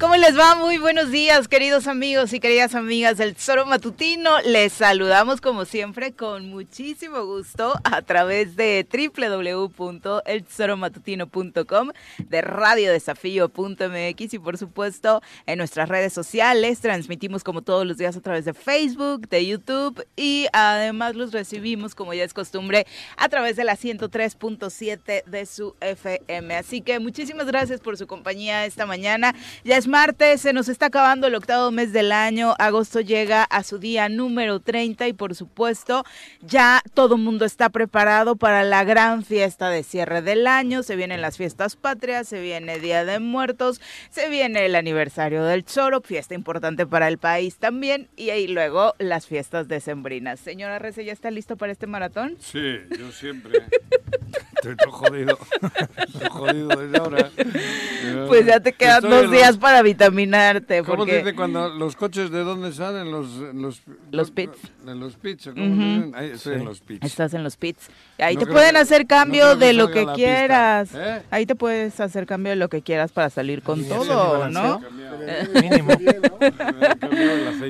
¿Cómo les va? Muy buenos días, queridos amigos y queridas amigas del Tesoro. Les saludamos como siempre con muchísimo gusto a través de www.eltesoromatutino.com, de radiodesafío.mx y por supuesto en nuestras redes sociales. Transmitimos como todos los días a través de Facebook, de YouTube y además los recibimos como ya es costumbre a través de la 103.7 de su FM. Así que muchísimas gracias por su compañía esta mañana. Ya es martes, se nos está acabando el octavo mes del año, agosto llega a su día número 30 y por supuesto ya todo el mundo está preparado para la gran fiesta de cierre del año, se vienen las fiestas patrias, se viene Día de Muertos, se viene el aniversario del Choro, fiesta importante para el país también, y ahí luego las fiestas decembrinas. Señora Rece, ¿ya está listo para este maratón? Sí, yo siempre. Estoy todo jodido. Estoy jodido desde ahora. Pues ya te quedan Estoy dos días los- para vitaminarte. ¿Cómo porque... dice cuando los coches de dónde salen? Los, los, Los pits. De los pits, ¿o ¿cómo Ujú. dicen? Ahí estoy en los pits. Estás en los pits. Ahí No te pueden que- hacer no cambio que de lo que quieras. ¿Eh? Ahí te puedes hacer cambio de lo que quieras para salir con Sí, todo, ¿no? Mínimo.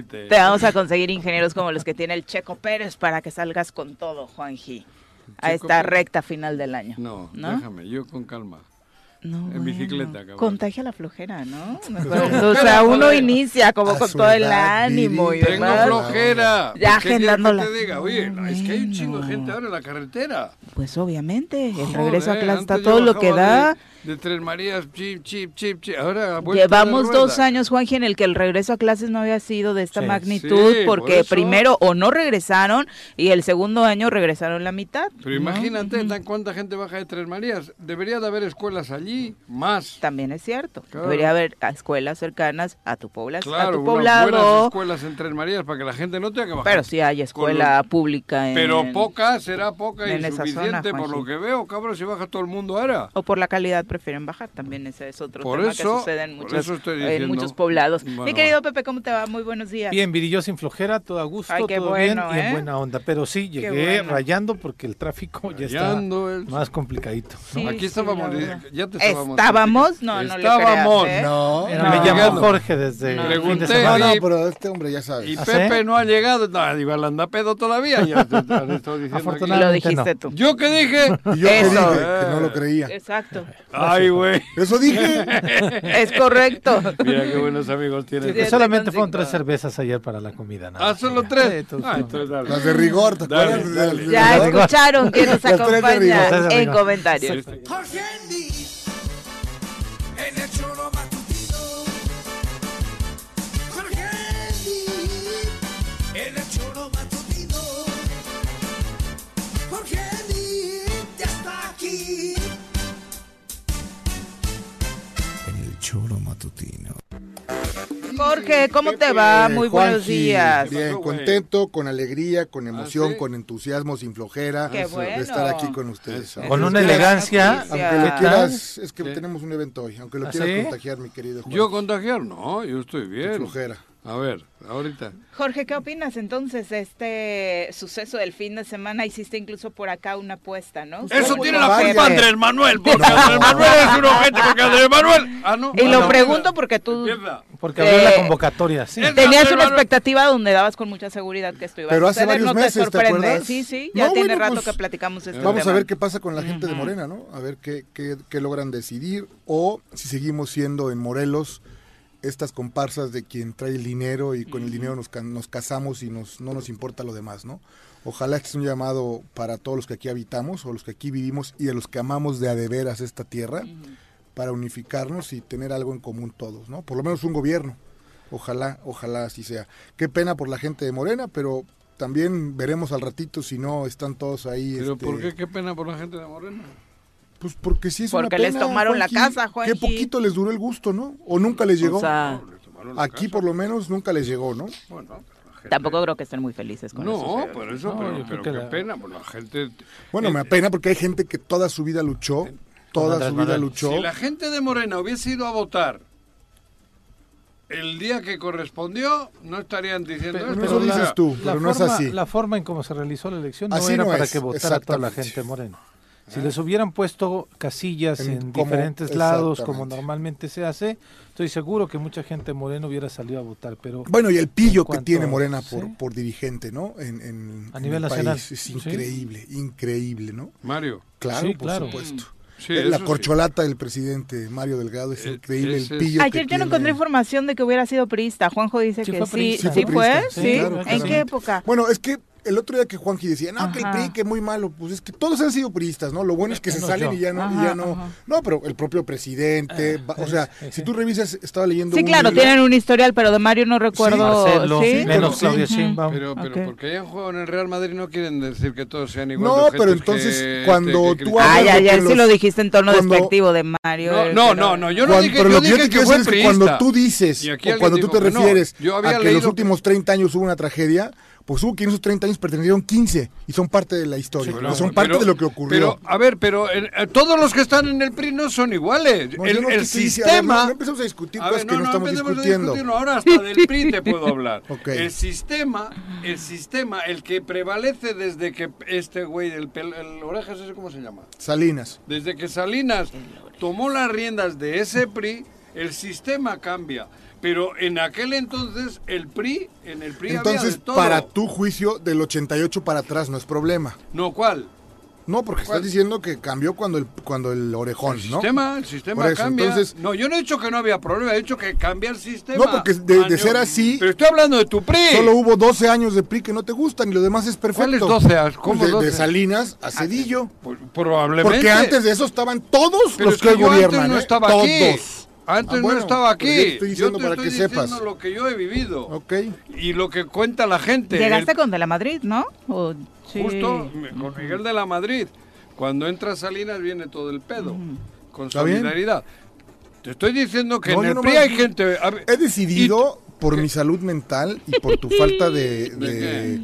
Te vamos a conseguir ingenieros como los que tiene el Checo Pérez para que salgas con todo, Juanji. A esta recta final del año. No, ¿No? déjame, yo con calma. No, En bicicleta, cabrón. Contagia la flojera, ¿no? O sea, uno inicia como A con todo el ánimo y. Tengo demás. flojera. Ya ¿Por qué quieres agendándola. que te diga? Oye, es que hay un chingo de gente ahora en la carretera. Pues obviamente, el Joder, regreso a clase está todo lo que da. De, de Tres Marías, chip, chip, chip, chip. Ahora Llevamos dos años, Juanji, en el que el regreso a clases no había sido de esta Sí. magnitud, Sí, porque primero o no regresaron y el segundo año regresaron la mitad. Pero ¿no? imagínate tan cuánta gente baja de Tres Marías. Debería de haber escuelas allí, más. También es cierto. Claro. Debería haber escuelas cercanas a tu población, a Claro, tu unas buenas poblado. escuelas en Tres Marías para que la gente no tenga que bajar. Pero sí hay escuela pública en... Pero poca, será poca y suficiente por lo que veo, cabrón, si baja todo el mundo ahora. O por la calidad prefieren bajar, también ese es otro Por tema eso- que sucede en por muchos, eso estoy en diciendo. muchos poblados. Mi querido Pepe, ¿cómo te va? Muy buenos días. Bien, Viri, yo sin flojera, todo a gusto, Ay, qué todo bueno, bien y ¿eh? en buena onda. Pero sí, llegué bueno. rayando porque el tráfico ya el- está más complicadito. Sí, Aquí sí, estábamos, verdad. ya te estábamos. ¿Estábamos? No, no le Estábamos. creas, ¿eh? No, me llamó. Jorge desde No. el fin de semana. no, no, pero este hombre ya sabe. Y ¿Ah, Pepe sí? no ha llegado. No, digo, él anda pedo todavía. Ya te, te diciendo. Lo dijiste no. tú. ¿Yo qué dije? Y yo que Eso. dije que no lo creía. Exacto. Ay, güey. Eso dije. Es correcto. Mira qué buenos amigos tienes. que Siete solamente fueron tres cervezas ayer para la comida. nada Ah, solo tres. Ah, tú- entonces dale. Las de rigor, Ya escucharon quién nos Las tres de acompaña rigor. Las tres de en comentarios. Matutino. Jorge, ¿cómo te va? Muy Eh, buenos días. Bien, contento, con alegría, con emoción, ¿sí? con entusiasmo, sin flojera Qué de bueno. estar aquí con ustedes. Aunque Con una quieras- elegancia. Aunque lo ¿Qué tal? quieras, es que Sí. tenemos un evento hoy. Aunque lo ¿Ah, quieras sí? contagiar, mi querido Juan. ¿Yo contagiar? No, yo estoy Sin bien. flojera. A ver, ahorita. Jorge, ¿qué opinas entonces de este suceso del fin de semana? Hiciste incluso por acá una apuesta, ¿no? Eso tiene la culpa Andrés Manuel, porque Andrés Manuel es un ojete, porque Andrés Manuel... Ah, no. Y Ah, lo no. pregunto porque tú. Porque abrió Eh, la convocatoria, sí. tenías Andrés una Manuel. expectativa donde dabas con mucha seguridad que esto iba Pero a hace suceder. varios ¿No meses, te ¿te sorprende? acuerdas? Sí, sí, ya No, tiene bueno, rato pues, que platicamos este Vamos a ver qué pasa con la gente de. Morena, ¿no? A ver qué, qué, qué logran decidir o si seguimos siendo en Morelos estas comparsas de quien trae el dinero y con el dinero nos, nos casamos y nos, no nos importa lo demás, ¿no? Ojalá este sea un llamado para todos los que aquí habitamos o los que aquí vivimos y a los que amamos de a de veras esta tierra para unificarnos y tener algo en común todos, ¿no? Por lo menos un gobierno. Ojalá, ojalá así sea. Qué pena por la gente de Morena, pero también veremos al ratito si no están todos ahí. ¿Pero este, por qué? ¿Qué pena por la gente de Morena? Pues porque sí es una Porque les pena, tomaron la casa, Juanji. Qué poquito les duró el gusto, ¿no? O nunca les llegó. O sea, No, Aquí casa. por lo menos nunca les llegó, ¿no? Bueno, gente- tampoco creo que estén muy felices con eso. No, por eso, No, pero, qué la- pena, pues la gente... Bueno, me apena porque hay gente que toda su vida luchó, toda su vida luchó. Si la gente de Morena hubiese ido a votar el día que correspondió, no estarían diciendo Pero- esto. eso dices tú, La pero no es forma, así. la forma en cómo se realizó la elección no Así era no para es, que votara toda la gente morena. Si les hubieran puesto casillas En en, como- diferentes lados, como normalmente se hace, estoy seguro que mucha gente morena hubiera salido a votar, pero Bueno, y el pillo que tiene Morena por, sí. por dirigente, ¿no? En, en- A en nivel el nacional. país. Es Sí. increíble, increíble, ¿no? Mario. Claro, Sí, por claro. supuesto. Sí, la sí. corcholata del presidente Mario Delgado es Eh, increíble, el pillo Ayer yo no encontré información de que hubiera sido priista. Juanjo dice Sí que fue sí. ¿Sí Sí fue fue? priista, ¿Sí? sí, claro, ¿En claramente. qué época? Bueno, es que el otro día que Juanji decía, no, que el. PRI, que muy malo, pues es que todos han sido priistas, ¿no? Lo bueno es que se salen yo. y ya no, y ya no. ajá. No, pero el propio presidente, va- o sea, si tú revisas, estaba leyendo Sí, un claro, tienen un historial, pero de Mario no recuerdo. Marcelo, ¿sí? pero menos sí. Ujú. Sheinbaum. Pero, pero Ok. porque hayan jugado en el Real Madrid no quieren decir que todos sean igual. No, de pero entonces, que- cuando que- tú hablas- Ay, ayer que sí lo dijiste en tono cuando- despectivo de Mario. No, eh, no, no, no, yo no Cuando- dije, pero yo lo que yo dije te que quiero fue decir es que priista. cuando tú dices, o cuando tú te refieres a que en los últimos 30 años hubo una tragedia, pues hubo que en esos 30 años pertenecieron 15 y son parte de la historia, Pero- son parte pero- de lo que ocurrió. Pero, a ver, pero eh, eh, todos los que están en el PRI no son iguales. No, el no el estoy diciendo- a ver, sistema. no, no empecemos a discutir A cosas ver, que no, estamos discutiendo. discutirlo. Ahora hasta del PRI te puedo hablar. Ok. El sistema, el sistema, el que prevalece desde que este güey, el, el orejas, ¿ese cómo se llama? Salinas. Desde que Salinas tomó las riendas de ese PRI, el sistema cambia. Pero en aquel entonces el PRI, en el PRI había Entonces, de todo. para tu juicio, del 88 para atrás no es problema. No, ¿cuál? No, porque ¿Cuál? estás diciendo que cambió cuando el, cuando el orejón, El ¿no? sistema, el sistema Por eso, cambia. entonces- no, yo no he dicho que no había problema, he dicho que cambia el sistema. No, porque de- de ser así- Pero estoy hablando de tu PRI. Solo hubo 12 años de PRI que no te gustan y lo demás es perfecto. ¿Cuáles 12 años? ¿Cómo de, 12? de Salinas a Cedillo. Pues, Probablemente. Porque antes de eso estaban todos Pero los es que, que gobiernan. no ¿eh? estaba todos. Antes Ah, bueno, no estaba aquí. yo te estoy diciendo te para estoy que diciendo sepas. lo que yo he vivido. Ok. Y lo que cuenta la gente. Llegaste El- con De la Madrid, ¿no? O- sí. Justo con Miguel de la Madrid. Cuando entra Salinas viene todo el pedo. Con solidaridad. Te estoy diciendo que No, en yo el no PRI me- hay gente. a ver, He decidido, por ¿Qué? mi salud mental y por tu falta de, ¿De de,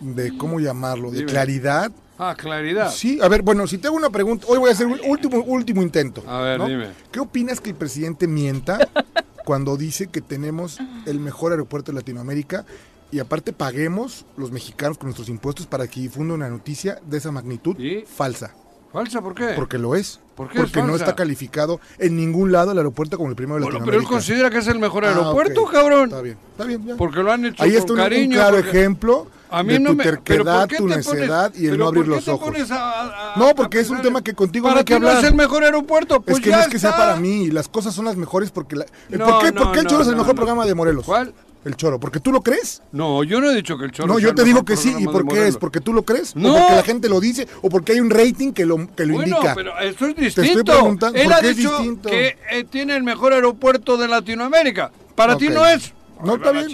de ¿cómo llamarlo? De Dime. claridad. Ah, claridad. Sí, a ver, bueno, si te hago una pregunta, hoy voy a hacer un último, último intento. A ver, ¿no? dime. ¿Qué opinas que el presidente mienta cuando dice que tenemos el mejor aeropuerto de Latinoamérica y aparte paguemos los mexicanos con nuestros impuestos para que difunda una noticia de esa magnitud ¿Y? falsa? ¿Falsa por qué? Porque lo es. ¿Por qué es Porque no está calificado en ningún lado el aeropuerto como el primero de Bueno, pero él Latinoamérica. considera que es el mejor Ah, aeropuerto, cabrón. Está bien, está bien. ya. Porque lo han hecho Ahí con está un, claro porque- ejemplo A mí de no tu me... ¿pero terquedad, tu te pones- necedad y el no abrir los te ojos. a- a- No, porque es un tema que contigo no Para hay que ti no hablar. es el mejor aeropuerto, pues es que ya no es que sea está. para mí, las cosas son las mejores porque... La... No, ¿Por, qué, no, por qué el Choro es el mejor programa de Morelos? ¿Cuál? El Choro, ¿porque tú lo crees? No, yo no he dicho que el Choro no, sea yo te digo que sí. ¿Y por qué es? ¿Porque tú lo crees? No. ¿O porque la gente lo dice? ¿O porque hay un rating que lo, que lo bueno, indica? pero eso es estoy distinto. preguntando, Él ¿por ha qué es dicho distinto? que eh, tiene el mejor aeropuerto de Latinoamérica. Para ti Ok. no es. No, está bien.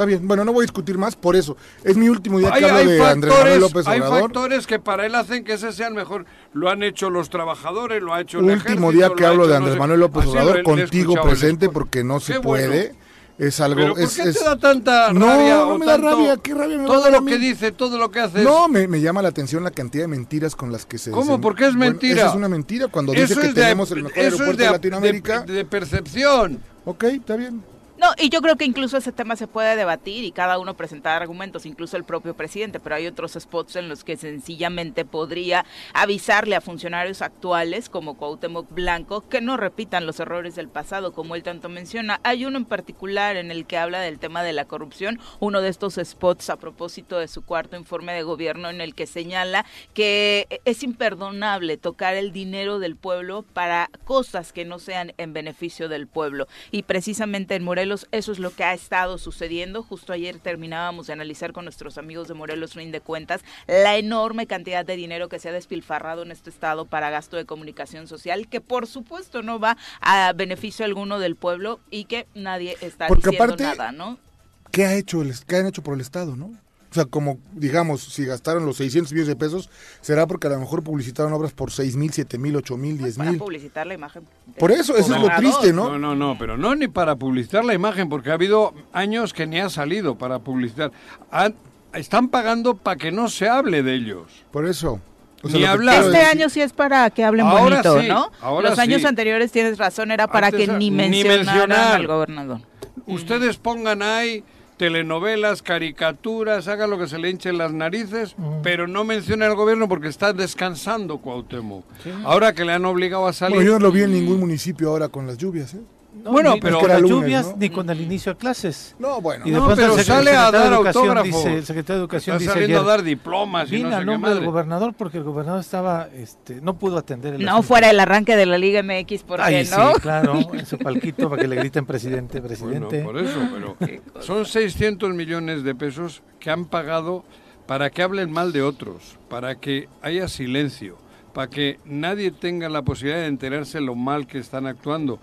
Está bien. Bueno, no voy a discutir más por eso. Es mi último día Hay, que hablo hay de Andrés Manuel factores, López hay Obrador. factores que para él hacen que ese sea el mejor. Lo han hecho los trabajadores, lo ha hecho el Último ejército, día que ha hablo de no Andrés sé- Manuel López Obrador contigo presente porque no se Qué bueno. puede. Es algo... Pero ¿por es, qué es- te da tanta No, rabia no me da tanto- rabia, ¿qué rabia me Todo a lo que dice, todo lo que hace. No, me, me llama la atención la cantidad de mentiras con las que se... ¿Cómo? se- ¿Por qué es Bueno, mentira? esa es una mentira cuando dice que de- tenemos el mejor eso aeropuerto de, de, Latinoamérica. de- de percepción. Ok, está bien. No, y yo creo que incluso ese tema se puede debatir y cada uno presentar argumentos, incluso el propio presidente, pero hay otros spots en los que sencillamente podría avisarle a funcionarios actuales como Cuauhtémoc Blanco que no repitan los errores del pasado, como él tanto menciona. Hay uno en particular en el que habla del tema de la corrupción, uno de estos spots a propósito de su cuarto informe de gobierno en el que señala que es imperdonable tocar el dinero del pueblo para cosas que no sean en beneficio del pueblo. Y precisamente en Morelos eso es lo que ha estado sucediendo. Justo ayer terminábamos de analizar con nuestros amigos de Morelos Rin de Cuentas la enorme cantidad de dinero que se ha despilfarrado en este estado para gasto de comunicación social, que por supuesto no va a beneficio alguno del pueblo y que nadie está Porque diciendo aparte- nada, ¿no? ¿Qué, ha hecho el, ¿Qué han hecho por el Estado, no? O sea, como, digamos, si gastaron los 600 millones de pesos, será porque a lo mejor publicitaron obras por 6 mil, 7 mil, 8 mil, 10 Para mil. publicitar la imagen. Por eso, eso es lo triste, ¿no? No, no, no, pero no ni para publicitar la imagen, porque ha habido años que ni ha salido para publicitar. Han- están pagando para que no se hable de ellos. Por eso. O Ni hablar. Este decir- año sí es para que hablen Ahora bonito, sí, ¿no? ahora Los años sí. anteriores tienes razón, era para Antes que ni ni mencionaran mencionar. al gobernador. Ustedes pongan ahí telenovelas, caricaturas, haga lo que se le hinche en las narices, pero no menciona al gobierno porque está descansando Cuauhtémoc. Ahora que le han obligado a salir... Bueno, yo no lo vi en ningún municipio ahora con las lluvias, ¿eh? No, Bueno, ni pero- con Es que era las lunes, lluvias ¿no? ni con el inicio de clases. No, bueno. Y No, pero sale a dar autógrafos. dice- el secretario de Educación Está dice saliendo ayer, a dar diplomas y no sé nombre del gobernador porque el gobernador estaba, este, no pudo atender el No asunto. fuera el arranque de la Liga MX, ¿por qué Ay, sí, no? claro, en su palquito para que le griten presidente, Bueno, presidente. por eso, pero son 600 millones de pesos que han pagado para que hablen mal de otros, para que haya silencio, para que nadie tenga la posibilidad de enterarse lo mal que están actuando,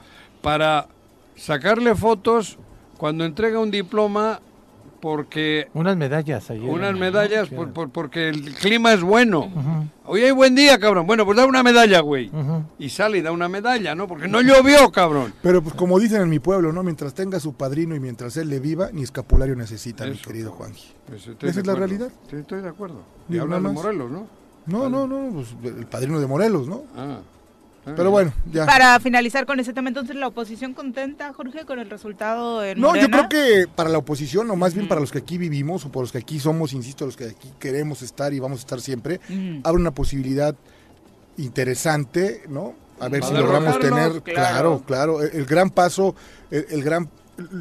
para sacarle fotos cuando entrega un diploma porque Unas medallas ayer. unas medallas por- por- porque el clima es bueno. Ujú, Hoy hay buen día, cabrón. Bueno, pues da una medalla, güey. Y sale y da una medalla, ¿no? Porque no llovió, cabrón. Pero pues como dicen en mi pueblo, ¿no? Mientras tenga su padrino y mientras él le viva, ni escapulario necesita, mi querido. Juanji. Pues Esa es la realidad. Sí, estoy de acuerdo. Y Digo, hablan de. Morelos, ¿no? No, no, no, pues el padrino de Morelos, ¿no? Ah. Está Pero bueno, ya. Para finalizar con ese tema, entonces, ¿la oposición contenta, Jorge, con el resultado en No, yo creo que para la oposición, o más bien para los que aquí vivimos, o por los que aquí somos, insisto, los que aquí queremos estar y vamos a estar siempre, Ujú. abre una posibilidad interesante, ¿no? A ver si logramos tener, claro, claro, el, el gran paso, el, el gran,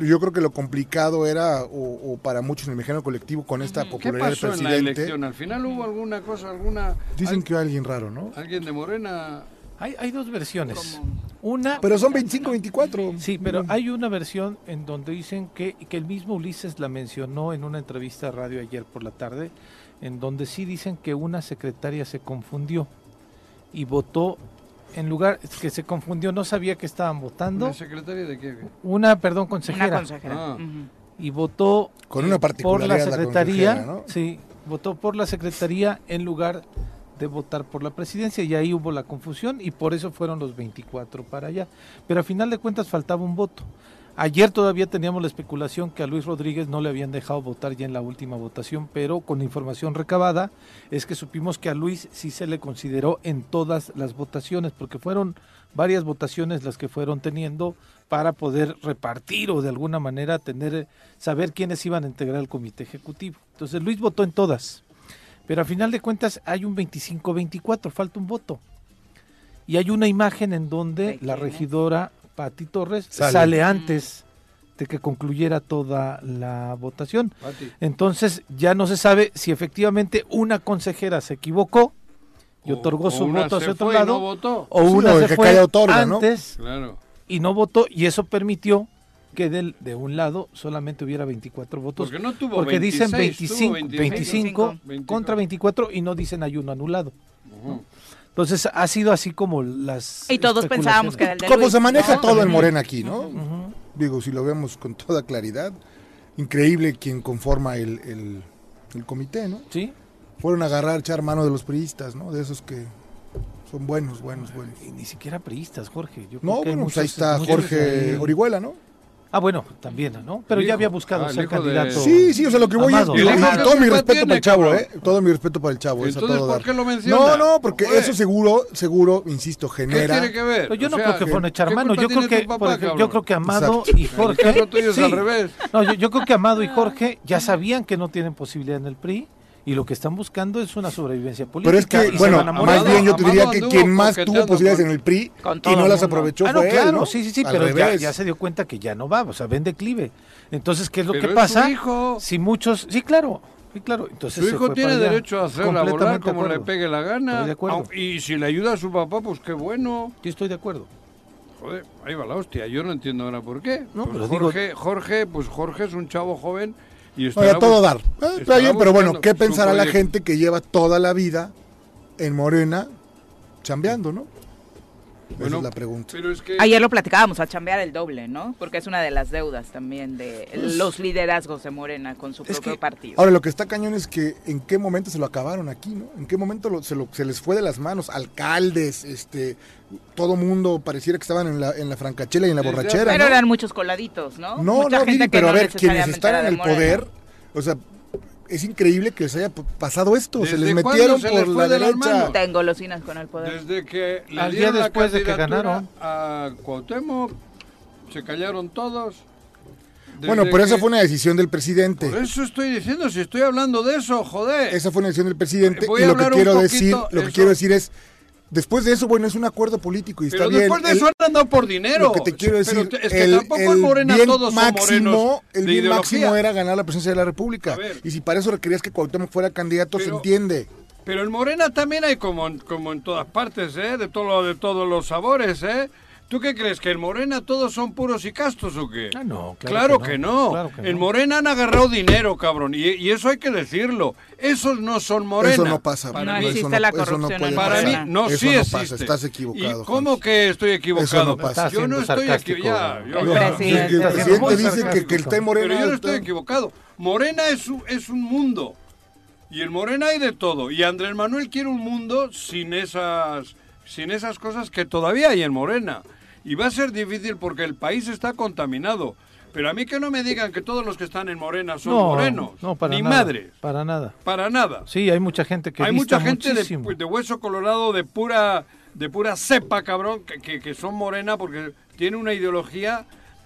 yo creo que lo complicado era, o, o para muchos en el mexicano colectivo, con esta ¿Qué popularidad del pasó en la presidente, elección? Al final hubo alguna cosa, alguna... dicen al- que alguien raro, ¿no? Alguien de Morena... Hay, hay dos versiones. Una, Pero son 25, 24. sí, pero hay una versión en donde dicen que, que el mismo Ulises la mencionó en una entrevista a radio ayer por la tarde, en donde sí dicen que una secretaria se confundió y votó en lugar que se confundió, no sabía que estaban votando. ¿Una secretaria de qué? Una, perdón, Una consejera. consejera. Ah. Y votó Con una por particularidad la la secretaría, consejera, ¿no? sí, votó por la secretaría en lugar de votar por la presidencia y ahí hubo la confusión y por eso fueron los 24 para allá. Pero a final de cuentas faltaba un voto. Ayer todavía teníamos la especulación que a Luis Rodríguez no le habían dejado votar ya en la última votación, pero con información recabada es que supimos que a Luis sí se le consideró en todas las votaciones, porque fueron varias votaciones las que fueron teniendo para poder repartir o de alguna manera tener saber quiénes iban a integrar el comité ejecutivo. Entonces Luis votó en todas, pero a final de cuentas hay un 25-24, falta un voto. Y hay una imagen en donde ¿De la regidora Pati Torres Sale. sale, antes de que concluyera toda la votación. Pati. Entonces ya no se sabe si efectivamente una consejera se equivocó y O- otorgó o su una voto hacia otro lado, no votó. o Sí, una o el se que fue otorga, ¿no? antes Claro. y no votó y eso permitió que del, de un lado solamente hubiera 24 votos. Porque no tuvo porque dicen 26, tuvo 25, 25, 25. contra 24 y no dicen hay uno anulado. Entonces ha sido así como las... Y todos pensábamos que era el de Como Luis, se maneja ¿no? todo en Morena aquí, ¿no? Digo, si lo vemos con toda claridad, increíble quien conforma el, el, el comité, ¿no? Sí, Fueron a agarrar, echar mano de los priistas, ¿no? De esos que son buenos, buenos, buenos. y ni siquiera priistas, Jorge. Yo creo No, bueno, pues ahí está Jorge. Orihuela, ¿no? Ah, bueno, también, ¿no? Pero El ya hijo. había buscado Ah, ser hijo de- candidato. Sí, sí, o sea, lo que voy Amado. es... ¿Y y- el hijo qué todo mi respeto tiene, para el chavo, cabrón? ¿eh? Todo mi respeto para el chavo. es a Entonces, todo ¿por qué lo menciona? No, no, porque Joder. eso seguro, seguro, insisto, ¿Qué genera... tiene que ver? Pero yo O no sea, creo que fueron a echar ¿qué mano. Yo creo que, papá, por ejemplo, yo creo que Amado Exacto. y Jorge. sí. al revés. No, yo, yo creo que Amado y Jorge ya sabían que no tienen posibilidad en el PRI y lo que están buscando es una sobrevivencia política. Pero es que, bueno, van a morir. más bien yo te diría que quien más tuvo posibilidades con- en el PRI y no las aprovechó Ah, no, fue él, claro, ¿no? sí, sí, sí, Al pero ya, ya se dio cuenta que ya no va, o sea, ven declive. Entonces, ¿qué es lo Pero que es pasa? hijo. Si muchos, sí, claro, sí, claro. Entonces Su hijo tiene derecho a hacerla volar como le pegue la gana. Estoy de acuerdo. Y si le ayuda a su papá, pues qué bueno. Yo estoy de acuerdo. Joder, ahí va la hostia. Yo no entiendo ahora por qué. No, Pues pero digo- Jorge, Jorge, pues Jorge es un chavo joven y No, todo dar. Está estará bien, pero bueno, ¿qué pensará la gente que lleva toda la vida en Morena chambeando, no? Esa Bueno, es la pregunta. Pero es que Ayer lo platicábamos, a chambear el doble, ¿no? Porque es una de las deudas también de Pues los liderazgos de Morena con su Es propio que- partido. Ahora, lo que está cañón es que en qué momento se lo acabaron aquí, ¿no? En qué momento lo- se, lo- se les fue de las manos, alcaldes, este, todo mundo pareciera que estaban en la, en la francachela y en la borrachera, pero ¿no? eran muchos coladitos, ¿no? No, Mucha no, gente pero no a ver, quienes están en el Morena. poder, o sea, es increíble que les haya pasado esto, se ¿Desde les metieron se les por fue la de derecha. manos? Tengo golosinas con el poder. desde que le Al día la después de que ganaron. a Cuauhtémoc, se callaron todos. Bueno, pero esa fue una decisión del presidente. Por eso estoy diciendo, si estoy hablando de eso, joder. Esa fue una decisión del presidente Voy y lo que quiero decir, lo que eso. quiero decir es después de eso, bueno, es un acuerdo político y pero está bien. después de El- eso han andado por dinero. Lo que te quiero Pero decir, es que el, tampoco en el Morena bien todos son máximo, el de bien ideología. máximo era ganar la presidencia de la República. Y si para eso requerías que Cuauhtémoc fuera candidato, se Pero- entiende. Pero en Morena también hay como, en- como en todas partes, ¿eh? De, todo, de todos los sabores, ¿eh? ¿Tú qué crees? ¿Que en Morena todos son puros y castos o qué? Ah, no, claro claro, que que no, no. claro que en no. Morena han agarrado dinero, cabrón. Y, y eso hay que decirlo. Esos no son Morena. Eso no pasa. Para No mí, existe eso la eso corrupción puede para mí, Morena. no, Eso sí no existe. pasa, estás equivocado, ¿Y cómo que estoy equivocado? Eso no pasa. Estás Yo no estoy equivocado. Yo- El yo- presidente. El dice que, que el está en Morena. Pero yo no estoy equivocado. Morena es un, es un mundo. Y en Morena hay de todo. Y Andrés Manuel quiere un mundo sin esas, sin esas cosas que todavía hay en Morena. Y va a ser difícil porque el país está contaminado. Pero a mí que no me digan que todos los que están en Morena son No, morenos. no, para ni nada, madres. Para nada. Para nada. Sí, hay mucha gente que hay mucha gente de, hueso colorado de pura de pura cepa, cabrón, que, que- que son morena porque tiene una ideología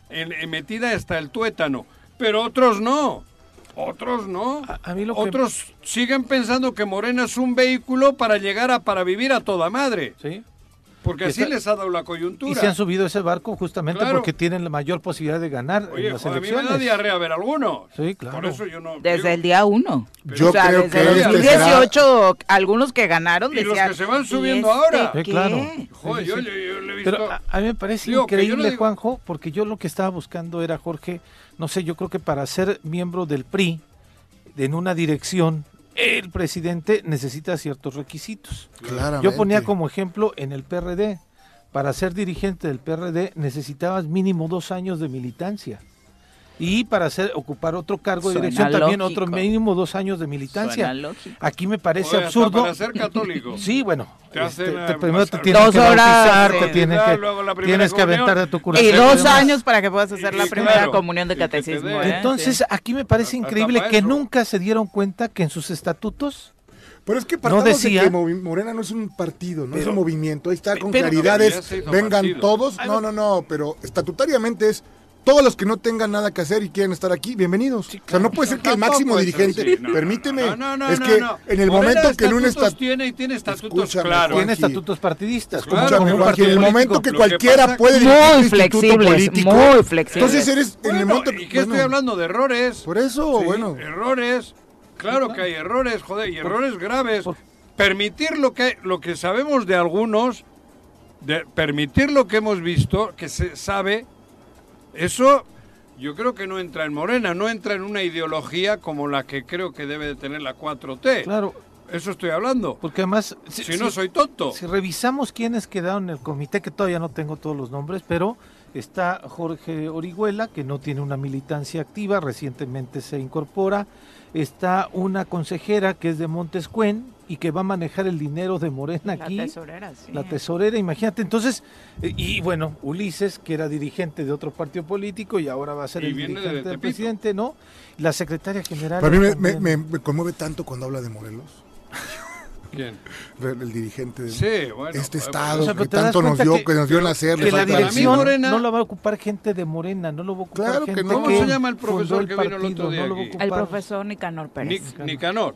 en- en metida hasta el tuétano. Pero otros no. Otros no. A- a mí lo que- Otros siguen pensando que Morena es un vehículo para llegar a para vivir a toda madre. Sí. Porque Y así está- les ha dado la Y coyuntura. se han subido ese barco justamente Claro. porque tienen la mayor posibilidad de ganar Oye, en las a mí me da diarrea ver algunos. Sí, claro. Por eso yo no. Desde digo- el día uno. Yo o sea, creo desde que el este 2018, algunos que ganaron Y los que se van "¿Y subiendo este ahora?" Sí, qué?". claro. Joder, Sí, yo, sí, yo- sí. yo le he visto. Pero a, a mí me parece Digo, increíble, digo- Juanjo, porque yo lo que estaba buscando era, Jorge, no sé, yo creo que para ser miembro del PRI, en una dirección, el presidente necesita ciertos requisitos. Claramente. Yo ponía como ejemplo en el PRD. Para ser dirigente del PRD necesitabas mínimo dos años de militancia. Y para hacer, ocupar otro cargo de Suena dirección también otro mínimo dos años de militancia. Aquí me parece absurdo. Para ser católico. Sí, bueno. Te hacen, este, te- primero te tienes Dos que horas, bautizar, te que, tienes que aventar de tu Y curación. dos años para que puedas hacer la primera claro. comunión de Y catecismo. ¿eh? Entonces, Sí. aquí me parece increíble que nunca se dieron cuenta que en sus estatutos Pero es que partamos decía- de que Movi- Morena no es un partido, no es un movimiento. Ahí está con pero- claridad, No, es, ya se hizo vengan partido. todos. No, no, no, pero estatutariamente es todos los que no tengan nada que hacer y quieren estar aquí, bienvenidos. O sea, no puede ser que el máximo dirigente, así, no, permíteme, no, no, no, es no, que no. en el momento que en un estatutos estatuto... tiene y tiene estatutos claros. tiene estatutos partidistas. Claro, como un en el momento que cualquiera puede dirigir Muy flexibles, político, muy flexibles. entonces eres en el Bueno, momento... ¿y qué estoy bueno, hablando de errores? Por eso, Sí, bueno. Errores. Claro que hay errores, joder, y errores graves. por- Permitir lo que, lo que sabemos de algunos, de permitir lo que hemos visto, que se sabe, eso yo creo que no entra en Morena, no entra en una ideología como la que creo que debe de tener la 4T. Claro, Eso estoy hablando. porque además... Si no soy tonto. Si revisamos quiénes quedaron en el comité, que todavía no tengo todos los nombres, pero está Jorge Orihuela, que no tiene una militancia activa, recientemente se incorpora. Está una consejera que es de Montescuen y que va a manejar el dinero de Morena La aquí. tesorera, sí. La tesorera, imagínate. Entonces, eh, y bueno, Ulises, que era dirigente de otro partido político y ahora va a ser Y el de dirigente del presidente, ¿no? La secretaria general. Para mí me, me- me conmueve tanto cuando habla de Morelos, ¿Quién? el, el dirigente de Sí, bueno. este estado O sea, que tanto nos dio, que- que, nos dio nacer. que le la dirección Morena- no la va a ocupar gente de Morena, no lo va a ocupar Claro que no. ¿Cómo se llama el profesor que vino el otro día no aquí? El profesor Nicanor Pérez. Nic- Nicanor.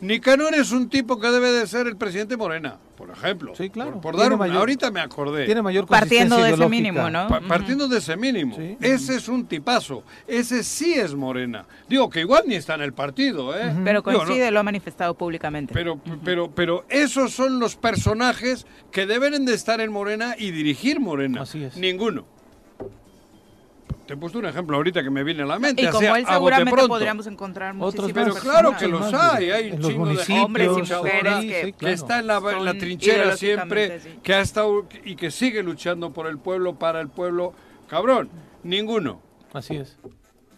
Nicanor es un tipo que debe de ser el presidente Morena, por ejemplo. Sí, claro. Por, dar un- mayor- ahorita me acordé. Tiene mayor Partiendo de ese mínimo. ¿no? Pa- partiendo de ese mínimo. Sí. Ese es un tipazo. Ese sí es Morena. Digo que igual ni está en el partido, ¿eh? Pero Digo, no, coincide, lo ha manifestado públicamente. pero, pero, pero esos son los personajes que deben de estar en Morena y dirigir Morena. Así es. Ninguno. Te he puesto un ejemplo ahorita que me viene a la mente. y como él seguramente podríamos encontrar Otros muchísimas Pero claro que los hay, hay un chingo de Hombres y mujeres que- sí, que claro. está en la, en la trinchera siempre, sí. que ha estado y que sigue luchando por el pueblo, para el pueblo. Cabrón, ninguno. Así es.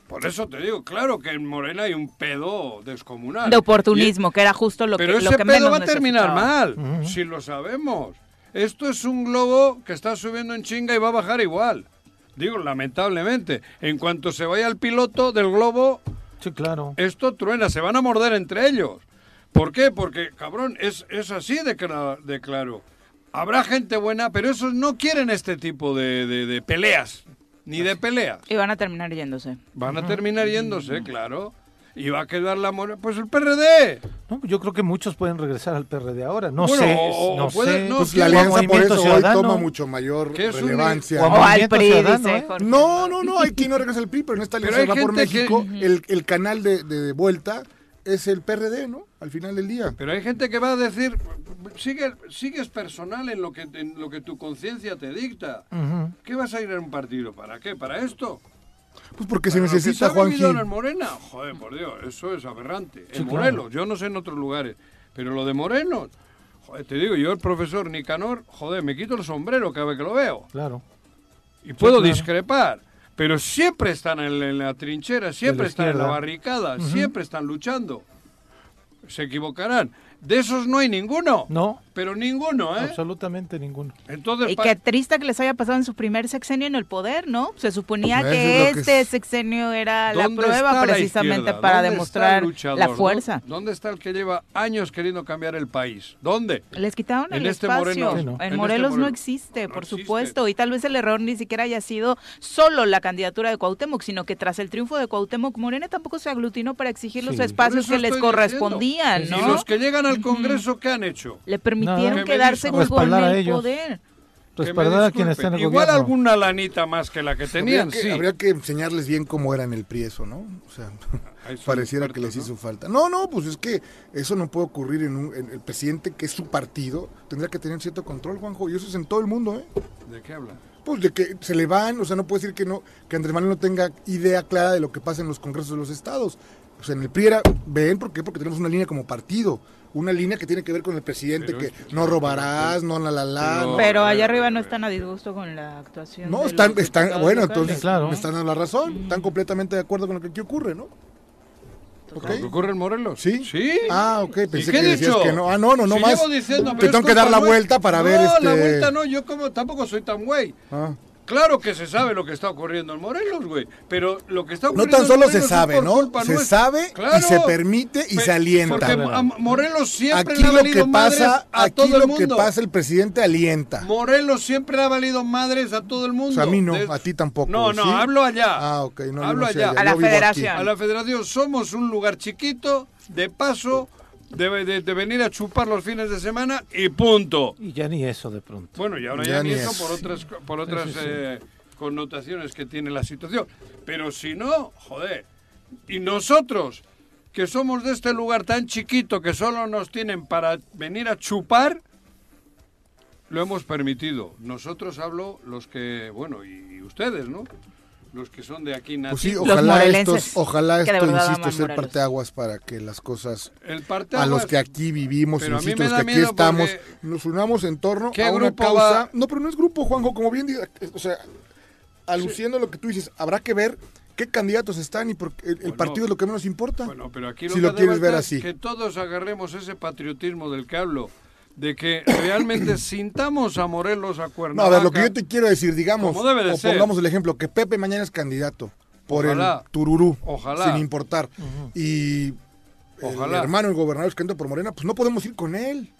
Por eso te digo, claro que en Morena hay un pedo descomunal. De oportunismo, que era justo lo Y- pero que, lo ese que pedo menos va a terminar mal, Ujú. si lo sabemos. Esto es un globo que está subiendo en chinga y va a bajar igual. Digo, lamentablemente. En cuanto se vaya el piloto del globo, Sí, claro. esto truena, se van a morder entre ellos. ¿Por qué? Porque, cabrón, es, es así de, cla- de claro. Habrá gente buena, pero esos no quieren este tipo de, de- de peleas. ni de peleas. Y van a terminar yéndose. Van a terminar yéndose, claro. Y va a quedar la moneda. Pues el PRD. No, yo creo que muchos pueden regresar al PRD ahora. No Bueno, sé, no puede- sé. no, Pues la alianza por eso hoy toma mucho mayor un- relevancia. o O al PRI, dice ¿eh? Jorge. No, no, no, aquí no regresa el PRI, pero en esta alianza va por que- México, el, el canal de, de vuelta es el PRD, ¿no? Al final del día. Pero hay gente que va a decir, sigue, sigues personal en lo que, en lo que tu conciencia te dicta. ¿Qué vas a ir a un partido? ¿Para qué? ¿Para esto? Pues porque se necesita, Juan en Morena, joder, por Dios, eso es aberrante. Sí, en claro. Morelos, yo no sé en otros lugares, pero lo de Morelos, joder, te digo, yo el profesor Nicanor, joder, me quito el sombrero cada vez que lo veo. Claro. Y puedo claro. discrepar, pero siempre están en, en la trinchera, siempre están en la barricada, siempre están luchando. Se equivocarán. De esos no hay ninguno. No, Pero ninguno, ¿eh? absolutamente ninguno. Entonces, Y qué triste que les haya pasado en su primer sexenio en el poder, ¿no? Se suponía Eso que es este es- sexenio era la ¿dónde prueba la precisamente para ¿Dónde está demostrar la fuerza. ¿Dó- ¿Dónde está el que lleva años queriendo cambiar el país? ¿Dónde? Les quitaron En el este espacio. Moreno- Sí, no. En, en este Morelos no existe, No por existe. supuesto. Y tal vez el error ni siquiera haya sido solo la candidatura de Cuauhtémoc, sino que tras el triunfo de Cuauhtémoc, Morena tampoco se aglutinó para exigir los espacios que les correspondían, diciendo. ¿no? Y los que llegan al Congreso, ¿qué han hecho? Le permitieron Me quedarse con el ellos. poder. Respaldar a quien está en el. Igual gobierno. alguna lanita más que la que tenían, habría, que, sí. habría que enseñarles bien cómo era en el PRI eso, ¿no? O sea, pareciera que les ¿no? hizo falta. No, no, pues es que eso no puede ocurrir en, un, en el presidente que es su partido. Tendrá que tener cierto control, Juanjo, y eso es en todo el mundo, ¿eh? ¿De qué habla? Pues de que se le van, o sea, no puede decir que no, que Andrés Manuel no tenga idea clara de lo que pasa en los congresos de los estados. O sea, en el PRI era, ven, ¿por qué? Porque tenemos una línea como partido, una línea que tiene que ver con el presidente, Pero que no robarás, no la la la. Pero- no. Pero allá arriba no están a disgusto con la actuación. No, están, están, bueno, locales. entonces Claro. me están dando la razón, están completamente de acuerdo con lo que aquí ocurre, ¿no? ¿Ok? ¿Lo que ocurre en Morelos? ¿Sí? ¿Sí? Ah, ok, pensé ¿Y qué que decías dicho? que no. Ah, no, no, no Si más. diciendo, Te tengo que dar la vuelta para no, ver este. la vuelta no, yo como tampoco soy tan güey. Ah. Claro que se sabe lo que está ocurriendo en Morelos, güey. Pero lo que está No ocurriendo tan en solo Morelos se sabe, ¿no? Se nuestra. sabe y se permite y se alienta. Porque a Morelos siempre Aquí le ha lo valido que madres pasa, a aquí todo lo el que mundo. pasa, el presidente alienta. Morelos siempre le ha valido madres a todo el mundo. O sea, a mí no, De- a ti tampoco, No, no, ¿sí? hablo allá. Ah, ok, no, hablo no sé allá. allá, A la federación. A la federación somos un lugar chiquito, de paso, de, de- de venir a chupar los fines de semana y punto. Y ya ni eso de pronto. Bueno, y ahora Ya ya, ni eso eso. por otras, co- por otras sí, sí. eh, connotaciones que tiene la situación. Pero si no, joder. Y nosotros, que somos de este lugar tan chiquito que solo nos tienen para venir a chupar, lo hemos permitido. Nosotros hablo los que, bueno, y ustedes, ¿no? Los que son de aquí Pues sí, nativos. Los ojalá morelenses, estos, ojalá esto, insisto, ser parteaguas para que las cosas El a los que aquí vivimos, insisto, los que aquí estamos, nos unamos en torno ¿Qué a una grupo causa. va? No, pero no es grupo, Juanjo, como bien dices, o sea, aluciendo lo que tú dices, habrá que ver qué candidatos están y por, el, el Bueno, partido es lo que menos importa. Bueno, pero aquí lo Si que lo quieres ver es así. Que todos agarremos ese patriotismo del que hablo, de que realmente sintamos a Morelos, a No, Cuernavaca. a ver, lo que yo te quiero decir, digamos, Como debe de o ser. pongamos el ejemplo, que Pepe mañana es candidato por Ojalá. el Tururú, Ojalá. sin importar. Y Ojalá. el hermano, el gobernador, es candidato por Morena, pues no podemos ir con él.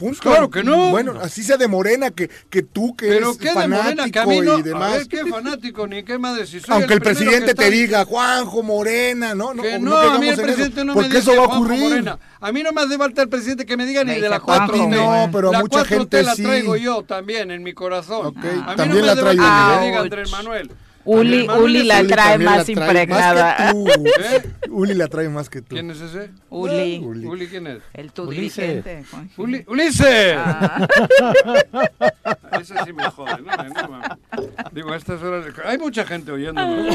Punto. Pues claro que no. Bueno, así sea de Morena, que, que tú que Pero eres qué de fanático Morena, que a mí no, y demás. a ver qué fanático ni qué madre si soy Aunque el, primero presidente te está diga, Juanjo Morena, no, no, que no no, a mí el en eso, presidente no me porque dice eso va a Juanjo ocurrir. Morena. A mí no me hace falta el presidente que me diga ni Me de la dice Juanjo 4T. no, pero a la mucha 4T gente la sí. traigo yo también en mi corazón. Ok, A mí también no me la falta que me diga. Andrés Manuel. Uli, Uli la Uli trae más la trae impregnada. Más que tú. ¿Eh? Uli la trae más que tú. ¿Quién es ese? Uli, Uli. Uli, ¿quién es? el tu Ulises. dirigente. Uli- ¡Ulises! Ah, Ese sí me jode, ¿no? No, mames. Digo, a estas horas... de- Hay mucha gente oyéndonos.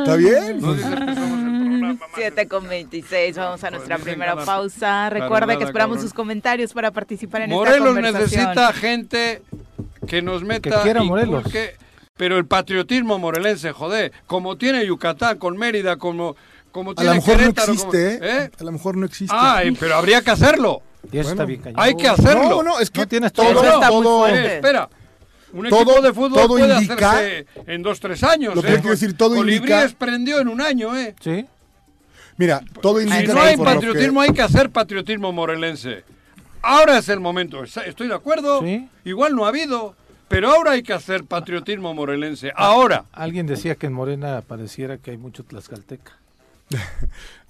¿Está bien? No dices que somos el programa más... 7 con 26, vamos a nuestra primera cada- pausa. Recuerda cada que esperamos cabrón. sus comentarios para participar en esta Morelos conversación. necesita gente que nos meta... quiera Morelos. Pero el patriotismo morelense, joder, como tiene Yucatán con Mérida, como, como A tiene lo mejor no Querétaro, como- existe, ¿eh? ¿eh? A lo mejor no existe. Ay, pero habría que hacerlo. Y eso Bueno, está bien cañón. Hay que hacerlo. No, no, es que No tienes todo, todo. Está. Eh, espera. Un Todo- equipo de fútbol todo puede indica- hacerse en dos, tres años. Lo que ¿eh? quiero decir, todo Colibríes indica- prendió en un año, ¿eh? Sí. Mira, todo Si indica no que hay patriotismo, que- hay que hacer patriotismo morelense. Ahora es el momento. Estoy de acuerdo. Sí. Igual no ha habido. Pero ahora hay que hacer patriotismo morelense. Ahora. Alguien decía que en Morena pareciera que hay mucho tlaxcalteca.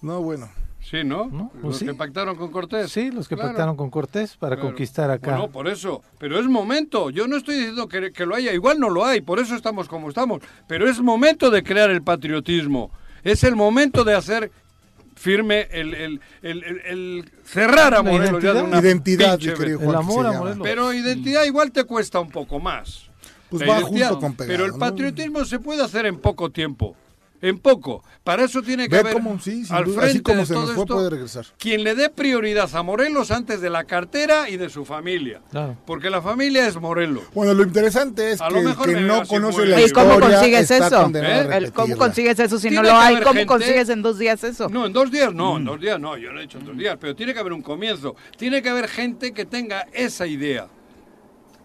No, bueno. Sí, ¿no? ¿No? Pues Los sí. que pactaron con Cortés. Sí, los que Claro. pactaron con Cortés para Claro. conquistar acá. Bueno, por eso. Pero es momento. Yo no estoy diciendo que, que lo haya. Igual no lo hay. Por eso estamos como estamos. Pero es momento de crear el patriotismo. Es el momento de hacer firme el, el, el- el- el cerrar a Morelos ya de identidad. una Identidad, pinche. El amor a. Morelos. Pero identidad igual te cuesta un poco más. Pues va junto con pegado, Pero el ¿no? patriotismo se puede hacer en poco tiempo. En poco. Para eso tiene que Ve haber cómo, sí, al duda, frente así como de se todo nos fue, esto, puede regresar. quien le dé prioridad a Morelos antes de la cartera y de su familia. Claro. Porque la familia es Morelos. Bueno, lo interesante es A que el no conoce la bien. ¿Y cómo historia consigues eso? ¿Eh? ¿Cómo consigues eso si no lo hay? ¿Cómo gente- consigues en dos días eso? No, en dos días no, Mm. en dos días no, yo lo he hecho en dos días, pero tiene que haber un comienzo. Tiene que haber gente que tenga esa idea.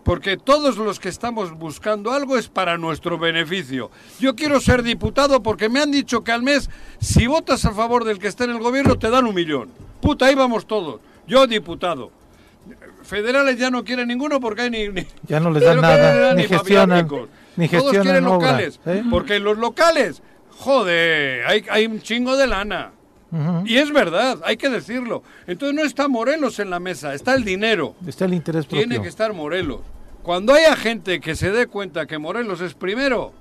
Porque todos los que estamos buscando algo es para nuestro beneficio. Yo quiero ser diputado porque me han dicho que al mes, si votas a favor del que está en el gobierno, te dan un millón. Puta, ahí vamos todos. Yo diputado. Federales ya no quieren ninguno porque hay ni... ni- Ya no les dan no nada, quieren ni pa' gestionan, ni Todos gestionan quieren obra, locales. ¿eh? Porque en los locales, joder, hay, hay un chingo de lana. Y es verdad, hay que decirlo. Entonces no está Morelos en la mesa, está el dinero. Está el interés propio. Tiene que estar Morelos. Cuando haya gente que se dé cuenta que Morelos es primero,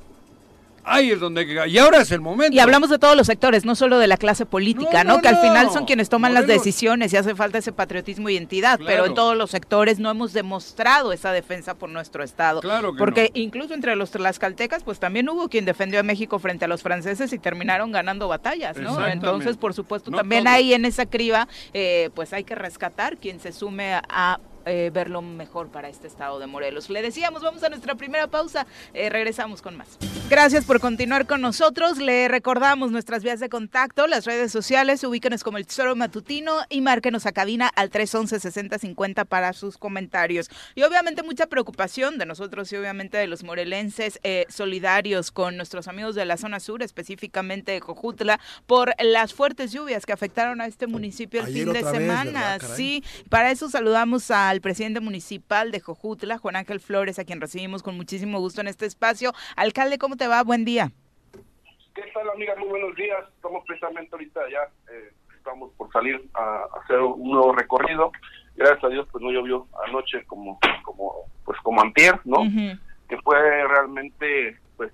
ahí es donde hay que... Y ahora es el momento. Y hablamos de todos los sectores, no solo de la clase política, No, ¿no? no, que al final son quienes toman las decisiones y hace falta ese patriotismo y identidad, pero en todos los sectores no hemos demostrado esa defensa por nuestro Estado. Claro que Porque incluso entre los tlaxcaltecas, pues también hubo quien defendió a México frente a los franceses y terminaron ganando batallas, ¿no? Entonces, por supuesto, también ahí en esa criba, eh, pues hay que rescatar quien se sume a... eh, ver lo mejor para este estado de Morelos. Le decíamos, vamos a nuestra primera pausa, eh, regresamos con más. Gracias por continuar con nosotros. Le recordamos nuestras vías de contacto, las redes sociales, ubíquenos como el Tesoro Matutino y márquenos a cabina al 311-6050 para sus comentarios. Y obviamente mucha preocupación de nosotros y obviamente de los morelenses eh, solidarios con nuestros amigos de la zona sur, específicamente de Cojutla, por las fuertes lluvias que afectaron a este municipio el Ayer fin de vez, semana. sí, para eso saludamos al presidente municipal de Jojutla, Juan Ángel Flores, a quien recibimos con muchísimo gusto en este espacio. Alcalde, ¿cómo te va? Buen día. ¿Qué tal, amiga? Muy buenos días. Estamos precisamente ahorita ya, eh, estamos por salir a hacer un nuevo recorrido. Gracias a Dios, pues no llovió anoche como, como, pues como antier, ¿no? Que fue realmente, pues,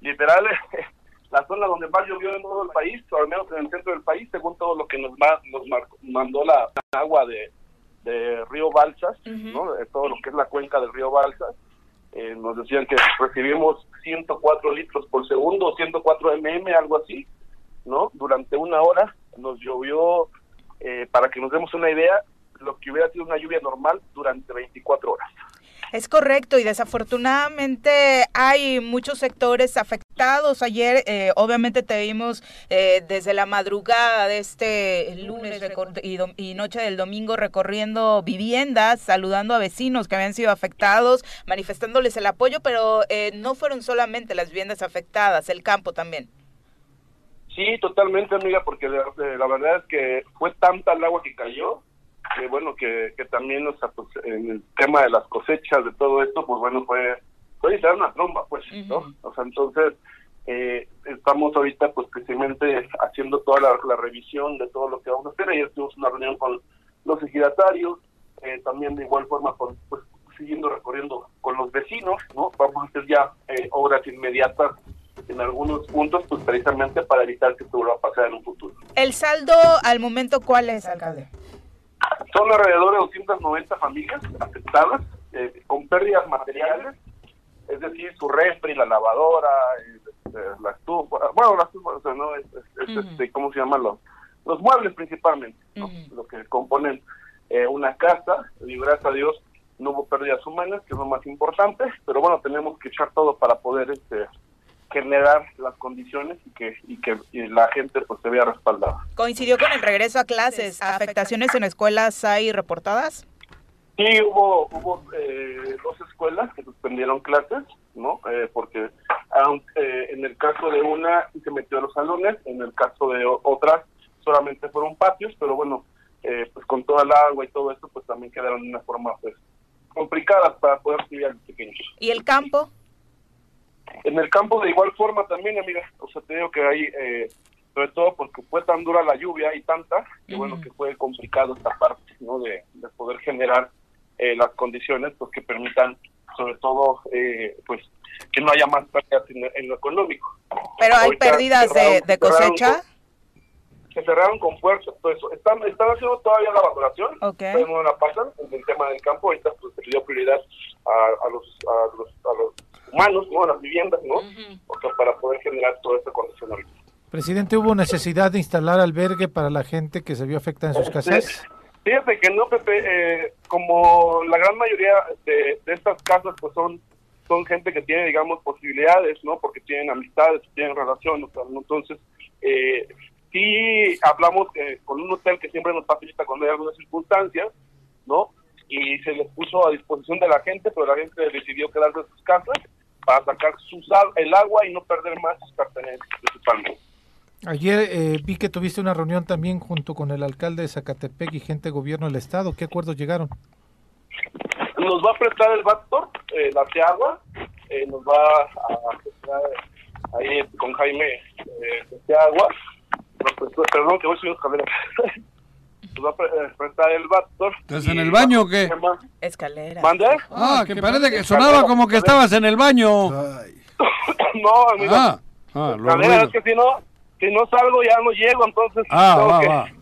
literal, la zona donde más llovió en todo el país, o al menos en el centro del país, según todo lo que nos, ma- nos mandó la agua de, de Río Balsas, ¿no? De todo lo que es la cuenca del Río Balsas. Eh, nos decían que recibimos 104 litros por segundo, 104 mm, algo así, ¿no? Durante una hora nos llovió, eh, para que nos demos una idea, lo que hubiera sido una lluvia normal durante 24 horas. Es correcto y desafortunadamente hay muchos sectores afectados. Ayer eh, obviamente te vimos eh, desde la madrugada de este lunes y, noche del domingo recorriendo viviendas, saludando a vecinos que habían sido afectados, manifestándoles el apoyo, pero eh, no fueron solamente las viviendas afectadas, el campo también. Sí, totalmente, amiga, porque la, eh, la verdad es que fue tanta el agua que cayó, que bueno, que, que también, o sea, pues, en el tema de las cosechas, de todo esto, pues bueno, fue, fue una tromba, pues, ¿no? O sea, entonces, eh, estamos ahorita, pues, precisamente haciendo toda la, la revisión de todo lo que vamos a hacer. Ayer tuvimos una reunión con los ejidatarios, eh, también de igual forma, con, pues, siguiendo recorriendo con los vecinos, ¿no? Vamos a hacer ya eh, obras inmediatas en algunos puntos, pues precisamente para evitar que esto vuelva a pasar en un futuro. El saldo al momento, ¿cuál es, alcalde? Son alrededor de 290 familias afectadas eh, con pérdidas materiales, es decir, su refri, la lavadora, eh, la estufa, bueno, la estufa, o sea, ¿no? Es, es- este, ¿cómo se llaman los, los muebles principalmente. Lo que componen eh, una casa, y gracias a Dios no hubo pérdidas humanas, que es lo más importante, pero bueno, tenemos que echar todo para poder este generar las condiciones y que y que y la gente pues se vea respaldada. Coincidió con el regreso a clases. ¿Afectaciones en escuelas hay reportadas? Sí, hubo, hubo eh, dos escuelas que suspendieron clases, ¿no? Eh, porque aunque eh, en el caso de una se metió a los salones, en el caso de otras solamente fueron patios, pero bueno, eh, pues con toda el agua y todo esto, pues también quedaron de una forma pues complicadas para poder a los pequeños. ¿Y el campo? En el campo de igual forma también, amiga, o sea, te digo que hay, eh, sobre todo porque fue tan dura la lluvia y tanta, que bueno, que fue complicado esta parte, ¿no? De, de poder generar eh, las condiciones pues que permitan, sobre todo, eh, pues que no haya más pérdidas en, en lo económico. ¿Pero hay Ahorita pérdidas de, cerraron- de cerraron cosecha? Se cerraron con fuerza, todo eso. Están, están haciendo todavía la valoración, Ok. todavía no la pasan en el tema del campo, ahorita pues se dio prioridad a, a los, a, los, a los humanos, ¿no? a las viviendas, ¿no? O sea, para poder generar todo este condicionamiento. Presidente, ¿hubo necesidad de instalar albergue para la gente que se vio afectada en sus casas? Fíjate que no, Pepe, eh, como la gran mayoría de, de estas casas pues son son gente que tiene, digamos, posibilidades, ¿no? Porque tienen amistades, tienen relaciones, ¿no? entonces eh, sí hablamos eh, con un hotel que siempre nos facilita cuando hay algunas circunstancias, ¿no? Y se les puso a disposición de la gente, pero la gente decidió quedarse en sus casas para sacar sus, el agua y no perder más sus pertenencias principalmente. Ayer eh, vi que tuviste una reunión también junto con el alcalde de Zacatepec y gente de gobierno del estado. ¿Qué acuerdos llegaron? nos va a prestar el Bactor, eh, la Seagua, eh, nos va a prestar ahí con Jaime eh, nos prestó- perdón que voy subiendo escaleras, va a pre- eh, el Bactor. ¿Estás en el baño o qué? Escalera. ¿Mande? Ah, que parece que sonaba como que estabas en el baño. No, amigo, Ah, ah, los escaleras, es que si no, si no salgo ya no llego, entonces Ah, va, que- va.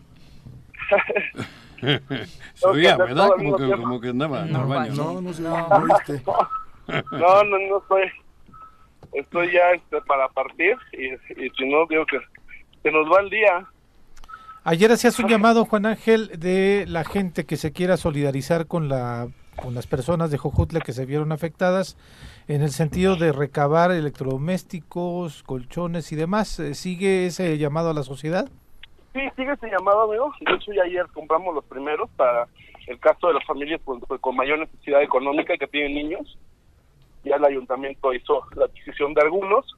Subía, hacer ¿verdad? Como que, como que andaba en No, el baño. no, no sé, no viste. No, no, no estoy, estoy ya este, para partir y, y si no, digo que se nos va el día. Ayer hacías un llamado, Juan Ángel, de la gente que se quiera solidarizar con la con las personas de Jojutla que se vieron afectadas en el sentido de recabar electrodomésticos, colchones y demás. Eh, ¿Sigue ese llamado a la sociedad? Sí, sigue ese llamado, amigo. De hecho, ya ayer compramos los primeros para el caso de las familias pues, pues, con mayor necesidad económica y que tienen niños. Ya el ayuntamiento hizo la adquisición de algunos.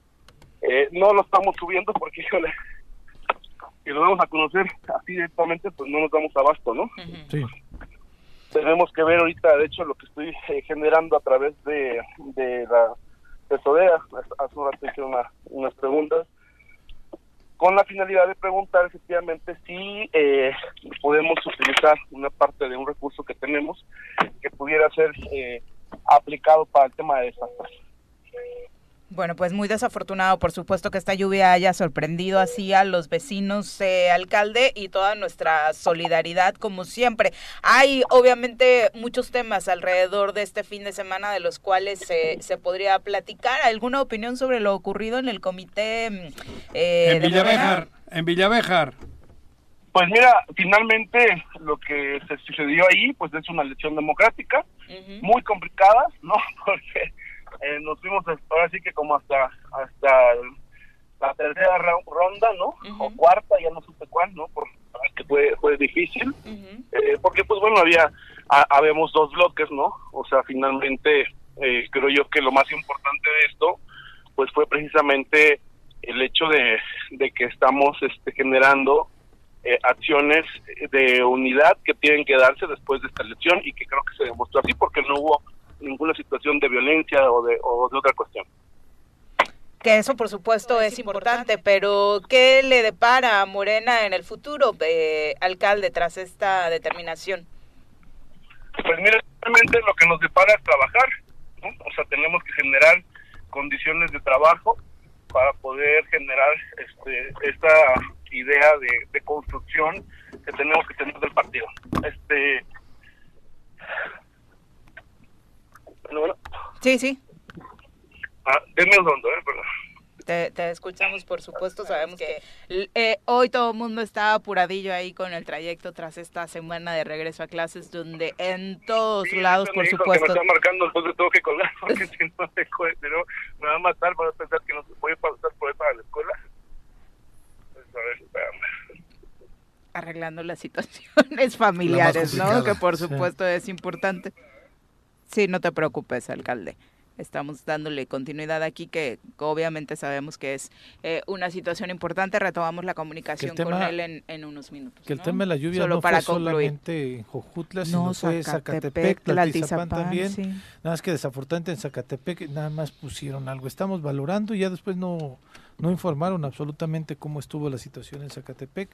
Eh, no lo estamos subiendo porque, híjole, si lo vamos a conocer así directamente, pues no nos damos abasto, ¿no? Sí. tenemos que ver ahorita, de hecho, lo que estoy eh, generando a través de, de la de Sodea. Hace un rato hice una- unas preguntas con la finalidad de preguntar efectivamente si eh, podemos utilizar una parte de un recurso que tenemos que pudiera ser eh, aplicado para el tema de desastres. Bueno, pues muy desafortunado, por supuesto, que esta lluvia haya sorprendido así a los vecinos, eh, alcalde, y toda nuestra solidaridad, como siempre. Hay, obviamente, muchos temas alrededor de este fin de semana de los cuales se se podría platicar. ¿Alguna opinión sobre lo ocurrido en el comité? mm, eh, En de Villavejar, en Villavejar. Pues mira, finalmente lo que se sucedió ahí, pues es una elección democrática. Muy complicada, ¿no? Porque eh, nos fuimos ahora sí que como hasta hasta la tercera ra- ronda, ¿no? O cuarta, ya no supe cuál, ¿no? Porque que fue, fue difícil, eh, porque pues bueno, había, ha- habemos dos bloques, ¿no? O sea, finalmente eh, creo yo que lo más importante de esto, pues fue precisamente el hecho de, de que estamos este, generando eh, acciones de unidad que tienen que darse después de esta elección y que creo que se demostró así porque no hubo ninguna situación de violencia o de, o de otra cuestión. Que eso, por supuesto, es importante, pero ¿qué le depara a Morena en el futuro, eh, alcalde, tras esta determinación? Pues mira, realmente lo que nos depara es trabajar, ¿no? O sea, tenemos que generar condiciones de trabajo para poder generar este, esta idea de, de construcción que tenemos que tener del partido. Este, bueno, bueno, Sí, sí. ah, denme un segundo, ¿eh? Perdón. Te, te escuchamos, por supuesto. Sabemos que eh, hoy todo el mundo está apuradillo ahí con el trayecto tras esta semana de regreso a clases, donde en todos Sí, lados, por supuesto. Que me está marcando, entonces tengo que colgar porque si no me, no, va a matar para pensar que no voy a pasar por ahí para la escuela. Pues, a ver, espérame. arreglando las situaciones familiares, ¿no? Que por sí. supuesto es importante. Sí, no te preocupes, alcalde. estamos dándole continuidad aquí, que obviamente sabemos que es eh, una situación importante. Retomamos la comunicación tema- con él en, en unos minutos. Que el ¿no? tema de la lluvia Solo no para fue concluir. solamente en Jojutla, sino No, fue Zacatepec, Tlaltizapán también. sí. Nada más que desafortunadamente en Zacatepec nada más pusieron algo. Estamos valorando y ya después no, no informaron absolutamente cómo estuvo la situación en Zacatepec,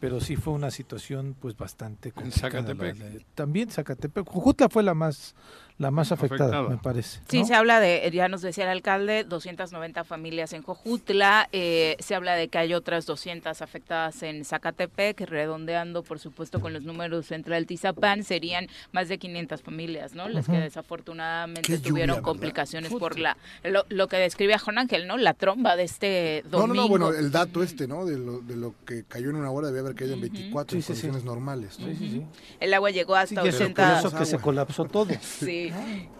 pero sí fue una situación pues bastante complicada. Zacatepec. la- la- también Zacatepec. Jojutla fue la más la más afectada, Afectada. me parece. Sí, ¿no? se habla de, ya nos decía el alcalde, 290 familias en Jojutla, eh, se habla de que hay otras 200 afectadas en Zacatepec, redondeando por supuesto con los números entre Altizapán, serían más de 500 familias, ¿no? Las que desafortunadamente lluvia, tuvieron ¿verdad? complicaciones por la, lo, lo que describía Juan Ángel, ¿no? La tromba de este No, domingo. no, no, bueno, el dato este, ¿no? De lo, de lo que cayó en una hora debe haber caído en 24 Sí, en sí, sí. condiciones normales. ¿no? Sí, sí, sí. El agua llegó hasta y eso, por 80. eso que se colapsó todo. Sí.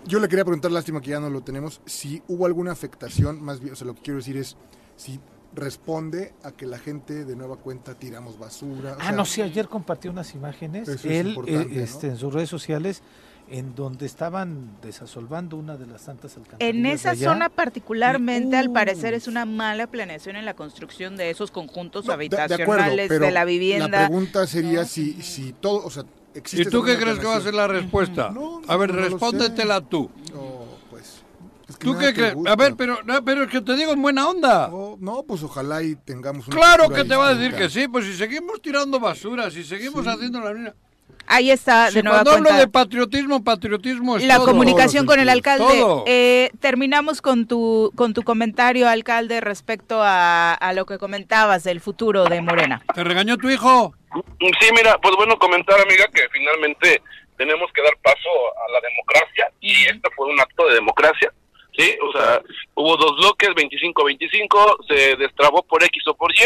Yo le quería preguntar, lástima que ya no lo tenemos, si hubo alguna afectación, más bien, o sea, lo que quiero decir es si responde a que la gente de nueva cuenta tiramos basura. o Ah, sea, no, sí, ayer compartió unas imágenes, Eso es él, importante, eh, ¿no? este, en sus redes sociales, en donde estaban desasolvando una de las tantas alcantarillas. En esa allá. zona particularmente, al Uh. parecer, es una mala planeación en la construcción de esos conjuntos no, de- de habitacionales de, acuerdo, pero la vivienda. La pregunta sería si, si todo, o sea, existe... ¿Y tú qué crees que va a ser la respuesta? No, A ver, respóndetela tú. No, pues... es que ¿Tú qué crees? A ver, pero, no, pero es que te digo en buena onda. No, no, pues ojalá y tengamos una Claro que te va a decir que sí, pues si seguimos tirando basura, si seguimos haciendo la misma... Ahí está, Si de nueva cuando hablo cuenta. de patriotismo, patriotismo es la todo. comunicación con el alcalde. Eh, terminamos con tu con tu comentario, alcalde, respecto a, a lo que comentabas del futuro de Morena. ¿Te regañó tu hijo? Sí, mira, pues bueno, comentar, amiga, que finalmente tenemos que dar paso a la democracia y este fue un acto de democracia, ¿sí? O sea, hubo dos bloques, 25-25, se destrabó por X o por Y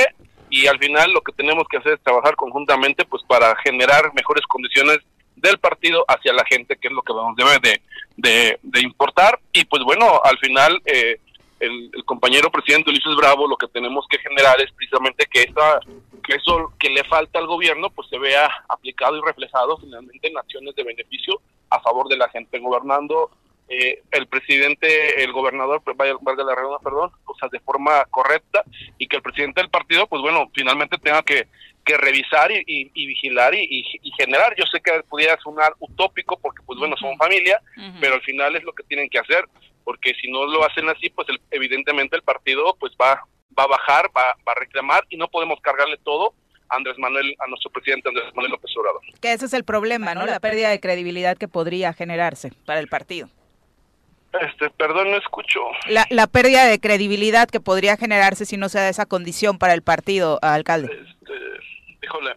y al final lo que tenemos que hacer es trabajar conjuntamente pues para generar mejores condiciones del partido hacia la gente, que es lo que nos debe de, de, importar. Y pues bueno, al final eh, el, el compañero presidente Ulises Bravo lo que tenemos que generar es precisamente que esa que eso que le falta al gobierno pues se vea aplicado y reflejado finalmente en acciones de beneficio a favor de la gente gobernando eh, el presidente, el gobernador, pues, vaya, valga la redundancia, perdón, o sea, de forma correcta y que el presidente del partido, pues bueno, finalmente tenga que, que revisar y, y- y vigilar y, y- y generar. Yo sé que pudiera sonar utópico porque, pues bueno, son familia, pero al final es lo que tienen que hacer, porque si no lo hacen así, pues el- evidentemente el partido pues va, va a bajar, va, va a reclamar y no podemos cargarle todo a Andrés Manuel, a nuestro presidente Andrés Manuel López Obrador. Que ese es el problema, ¿no? La pérdida de credibilidad que podría generarse para el partido. Este, perdón, no escucho. La, la pérdida de credibilidad que podría generarse si no se da esa condición para el partido, alcalde. Este, híjole.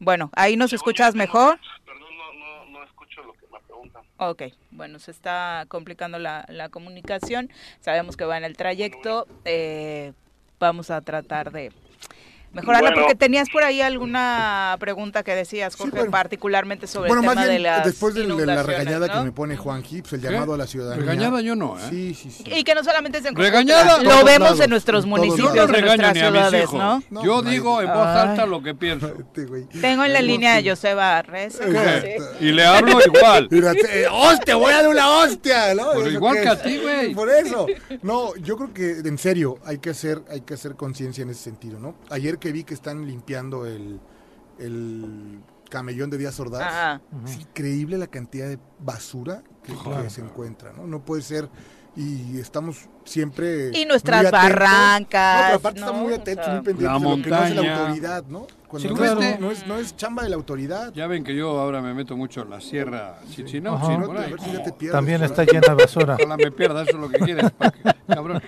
Bueno, ahí nos Según escuchas mejor. Perdón, no, no, no escucho lo que me preguntan. Ok, bueno, se está complicando la, la comunicación. Sabemos que va en el trayecto. eh, vamos a tratar de mejorarla Bueno. porque tenías por ahí alguna pregunta que decías, Sí, Jorge, bueno. particularmente sobre Bueno, el más tema de bien, las después de, de la regañada ¿no? que me pone Juan Gips, el llamado a la ciudadanía. Regañada yo no, ¿eh? Sí, sí, sí. Y que no solamente es en Cojutla, Regañada. lo vemos lados, en nuestros Yo municipios, no en nuestras ni a mis ciudades, hijos. ¿no? No, Yo digo en voz alta lo que pienso. Este. Tengo en la línea a sí. Joseba Reza. Exacto. Y le hablo igual. Te- eh, ¡hostia! Voy a dar una hostia. Pues ¿Eso igual que a ti, güey. Por eso. No, yo creo que en serio hay que hacer, hay que hacer conciencia en ese sentido, ¿no? Ayer que vi que están limpiando el, el camellón de Díaz Ordaz, Ajá. es increíble la cantidad de basura que, que se encuentra, ¿no? No puede ser y estamos siempre Y nuestras barrancas, No, pero aparte ¿no? estamos muy O atentos, sea, muy pendientes La de lo que no hace la montaña. autoridad, ¿no? Cuando Sí, no, claro. es, no, es, no es chamba de la autoridad. Ya ven que yo ahora me meto mucho en la sierra Ajá. sí, No, por a ahí. ver si ya te pierdes, También por está llena de basura. Ojalá me pierda, eso es lo que quieres. que- Cabrón.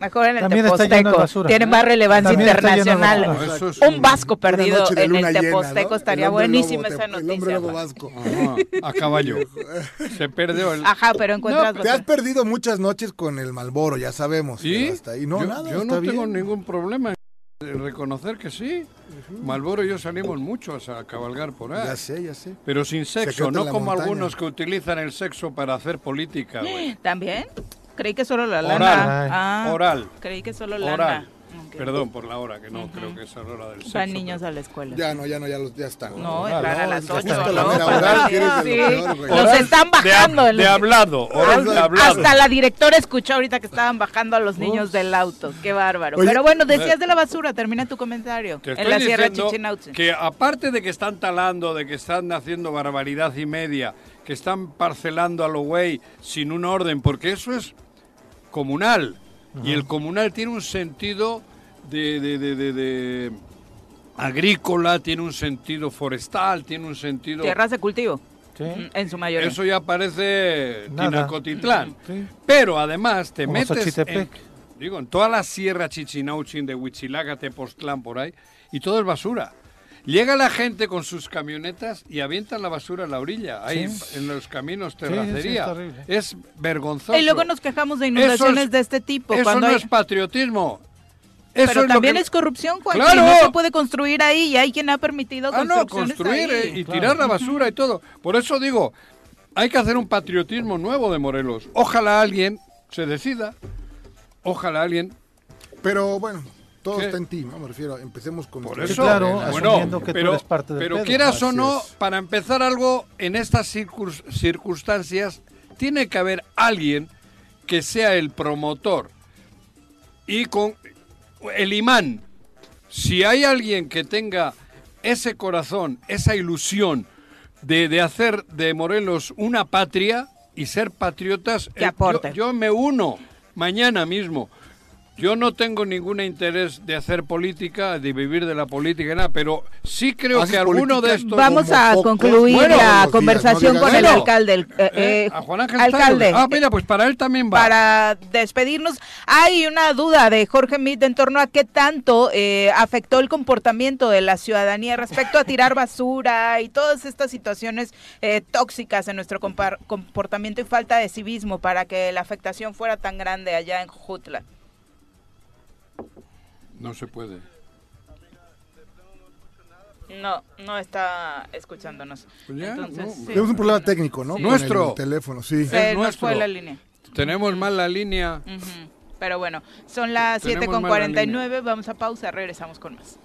Mejor en el También Teposteco. basura. Tiene más relevancia También internacional. es Un vasco Una perdido en el Teposteco ¿no? estaría buenísima esa te- El hombre noticia. lobo vasco. Ajá, a caballo. Se perdió el... Ajá, pero encuentras Te has perdido muchas noches con el Malboro, ya sabemos. ¿Sí? pero hasta ahí no, yo nada, yo está no tengo bien. ningún problema en reconocer que sí. Malboro y yo salimos muchos a cabalgar por ahí. Ya sé, ya sé. Pero sin sexo, no como montaña. algunos que utilizan el sexo para hacer política. ¿También? Creí que solo la lana. Oral. Ah, Oral. Creí que solo Oral. lana. Perdón por la hora, que no creo que es la hora del sexo. Van niños a la escuela. Ya no, ya no, ya, los, ya están. No, Claro, entrar a no, las ya 8, justo la ¿no? mera Para- hora, quieres de lo Sí. peor, güey. Los están De, bajando. hab- en de hablado, oral de hablado. Hasta la directora escuchó ahorita que estaban bajando a los niños del auto. Qué bárbaro. Oye, Pero bueno, decías de la basura. Termina tu comentario. Te En la Sierra Chichinautzen. que aparte de que están talando, de que están haciendo barbaridad y media, que están parcelando a lo güey sin un orden, porque eso es comunal. Y el comunal tiene un sentido de, de- de- de- de agrícola, tiene un sentido forestal, tiene un sentido... Tierras de cultivo. Sí. En su mayoría. Eso ya parece. Tinacotitlán. Sí. Pero además te Como metes en, digo, en toda la sierra Chichinauchin de Huichilaga, Tepoztlán, por ahí, y todo es basura. Llega la gente con sus camionetas y avientan la basura a la orilla, ahí Sí. en los caminos sí, terracería. es horrible. es vergonzoso. Y luego nos quejamos de inundaciones es- de este tipo. Eso cuando no hay- es patriotismo. Eso Pero es lo también que- es corrupción, Juan. ¡Claro! No se puede construir ahí y hay quien ha permitido Ah, no, construir ahí. eh, y Claro. tirar la basura y todo. Por eso digo, hay que hacer un patriotismo nuevo de Morelos. Ojalá alguien se decida. Ojalá alguien. Pero bueno, todo ¿Qué? está en ti, ¿no? Me refiero, empecemos con... Por eso, claro, bueno, que tú pero, eres parte del pero pedo. quieras o no, para empezar algo en estas circus- circunstancias, tiene que haber alguien que sea el promotor y con el imán. Si hay alguien que tenga ese corazón, esa ilusión de, de hacer de Morelos una patria y ser patriotas, Que eh, yo, yo me uno mañana mismo. Yo no tengo ningún interés de hacer política, de vivir de la política, nada, pero sí creo ¿Haces que alguno de estos... Vamos a pocos concluir Bueno, la días, conversación ¿no? con el alcalde. el- eh, Eh, eh, a Juan Ángel alcalde, Taylor. Ah, mira, pues para él también va. para despedirnos, hay una duda de Jorge Mit en torno a qué tanto eh, afectó el comportamiento de la ciudadanía respecto a tirar basura y todas estas situaciones eh, tóxicas en nuestro compar- comportamiento y falta de civismo para que la afectación fuera tan grande allá en Jutla. No se puede. No, no está escuchándonos. Pues ya, Entonces, no, sí. Tenemos un problema técnico, ¿no? Sí. Nuestro. el teléfono, sí. Se nos nuestro. fue la línea. Tenemos mal la línea. Ujú. Pero bueno, son las Tenemos 7 con mala 49, vamos a pausa, regresamos con más.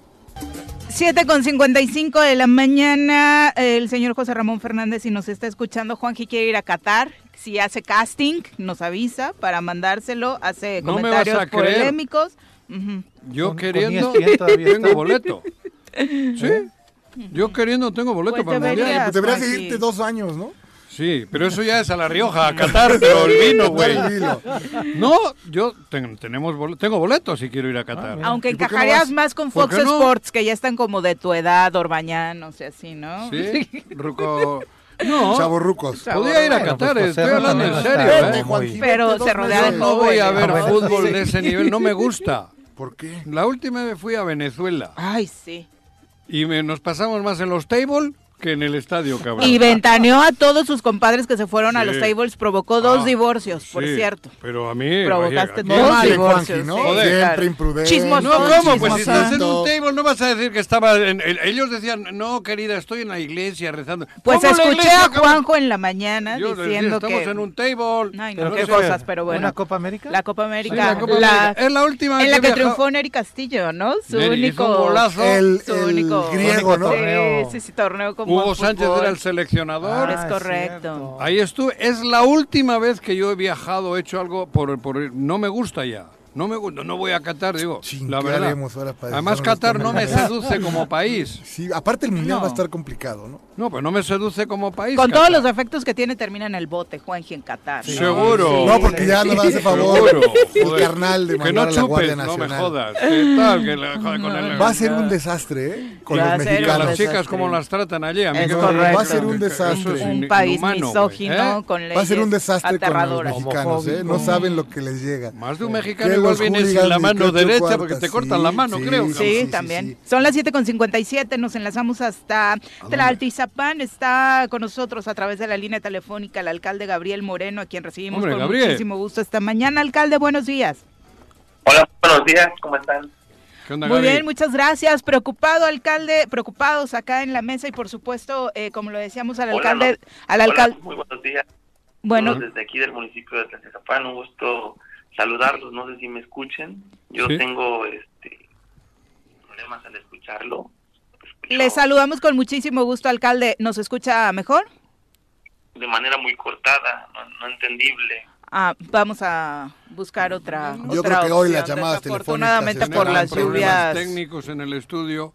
7 con 55 de la mañana, el señor José Ramón Fernández, si nos está escuchando, Juanji quiere ir a Qatar, si hace casting, nos avisa para mandárselo, hace No me comentarios vas a creer. Yo Con- queriendo todavía tengo está. boleto. ¿Sí? Yo queriendo tengo boleto Pues para el deberías. mundial. Pues deberías de irte dos años, ¿no? Sí, pero eso ya es a La Rioja, a Qatar, pero el vino, güey. No, yo ten- tenemos bole- tengo boletos si quiero ir a Qatar. mira. Aunque ¿Y por qué no encajarías más con ¿Por Fox no? Sports, que ya están como de tu edad, Orbañanos y así, ¿no? ¿Sí? Ruco. No, Chavorrucos. podía ir a Bueno, Qatar, pues, estoy hablando en serio, ¿eh? Pero se rodearon meses. No voy a ver Ah, fútbol de ese nivel, no me gusta. ¿Por qué? La última vez fui a Venezuela Ay, sí. y me- nos pasamos más en los tables que en el estadio, cabrón. Y ventaneó a todos sus compadres que se fueron a los tables, provocó dos Ah, divorcios, por Sí, cierto. Pero a mí... Provocaste dos divorcios. ¿no? sí, Joder. Siempre imprudente. Chismoso. No, ¿cómo? Pues si estás en un table no vas a decir que estaba... En, en- ellos decían, no, querida, estoy en la iglesia rezando. Pues ¿Cómo la escuché iglesia, a cabrón? Juanjo en la mañana Yo les decía, diciendo estamos que... en un table. Ay, ¿Pero no, qué cosas, pero bueno. ¿Una Copa América? La Copa Sí, América. la Copa la- América. Es la última en que la que triunfó Neri Castillo, ¿no? Su único... Su único- griego, ¿no? Sí, sí, torneo como Hugo Sánchez fútbol. era el seleccionador. es Ah, correcto. cierto. Ahí estuve. Es la última vez que yo he viajado, he hecho algo por, por no me gusta ya. No me gusta, no voy a Qatar, digo, Chin, la ¿qué verdad. Además Qatar no me seduce como país. Sí, aparte el mundial No. va a estar complicado, ¿no? No, pues no me seduce como país. Con todos Qatar. los defectos que tiene, termina en el bote, Juanji, en Qatar. ¿no? Seguro. No, porque ya no hace favor Seguro, el carnal de Que mandar no a la Guardia chupes, no me Nacional. jodas. ¿Qué tal? Que la- con el- Va a ser un desastre, ¿eh? Con Va los a ser Y a un mexicanos. las chicas desastre. cómo las tratan allí. A mí Es que me- correcto. Va a ser un que- que desastre. es Un país inhumano, misógino ¿eh? con leyes Va a ser un desastre con los aterradoras. mexicanos, ¿eh? No saben lo que les llega. Más de un mexicano Que igual los viene sin la mano derecha cuartas, porque te sí, cortan la mano, sí, creo. sí, Sí, sí, también. sí. Son las 7.57, nos enlazamos hasta Tlaltizapán. Está con nosotros a través de la línea telefónica el alcalde Gabriel Moreno, a quien recibimos Hombre, con Gabriel. muchísimo gusto esta mañana. Alcalde, buenos días. Hola, buenos días, ¿cómo están? ¿Qué onda, Muy bien, muchas gracias. Preocupado, alcalde, preocupados acá en la mesa y por supuesto, eh, como lo decíamos al Hola, alcalde, no. al Hola, alcalde, muy buenos días. bueno, desde aquí del municipio de Tlaltizapán, un gusto saludarlos. No sé si me escuchen. Yo Sí. tengo este problemas al escucharlo. Escucho Le saludamos con muchísimo gusto, alcalde. ¿Nos escucha mejor? de manera muy cortada, no, no entendible. Ah, vamos a buscar otra. Yo otra creo que hoy las llamadas Desafortunadamente telefónicas por están las lluvias. técnicos en el estudio,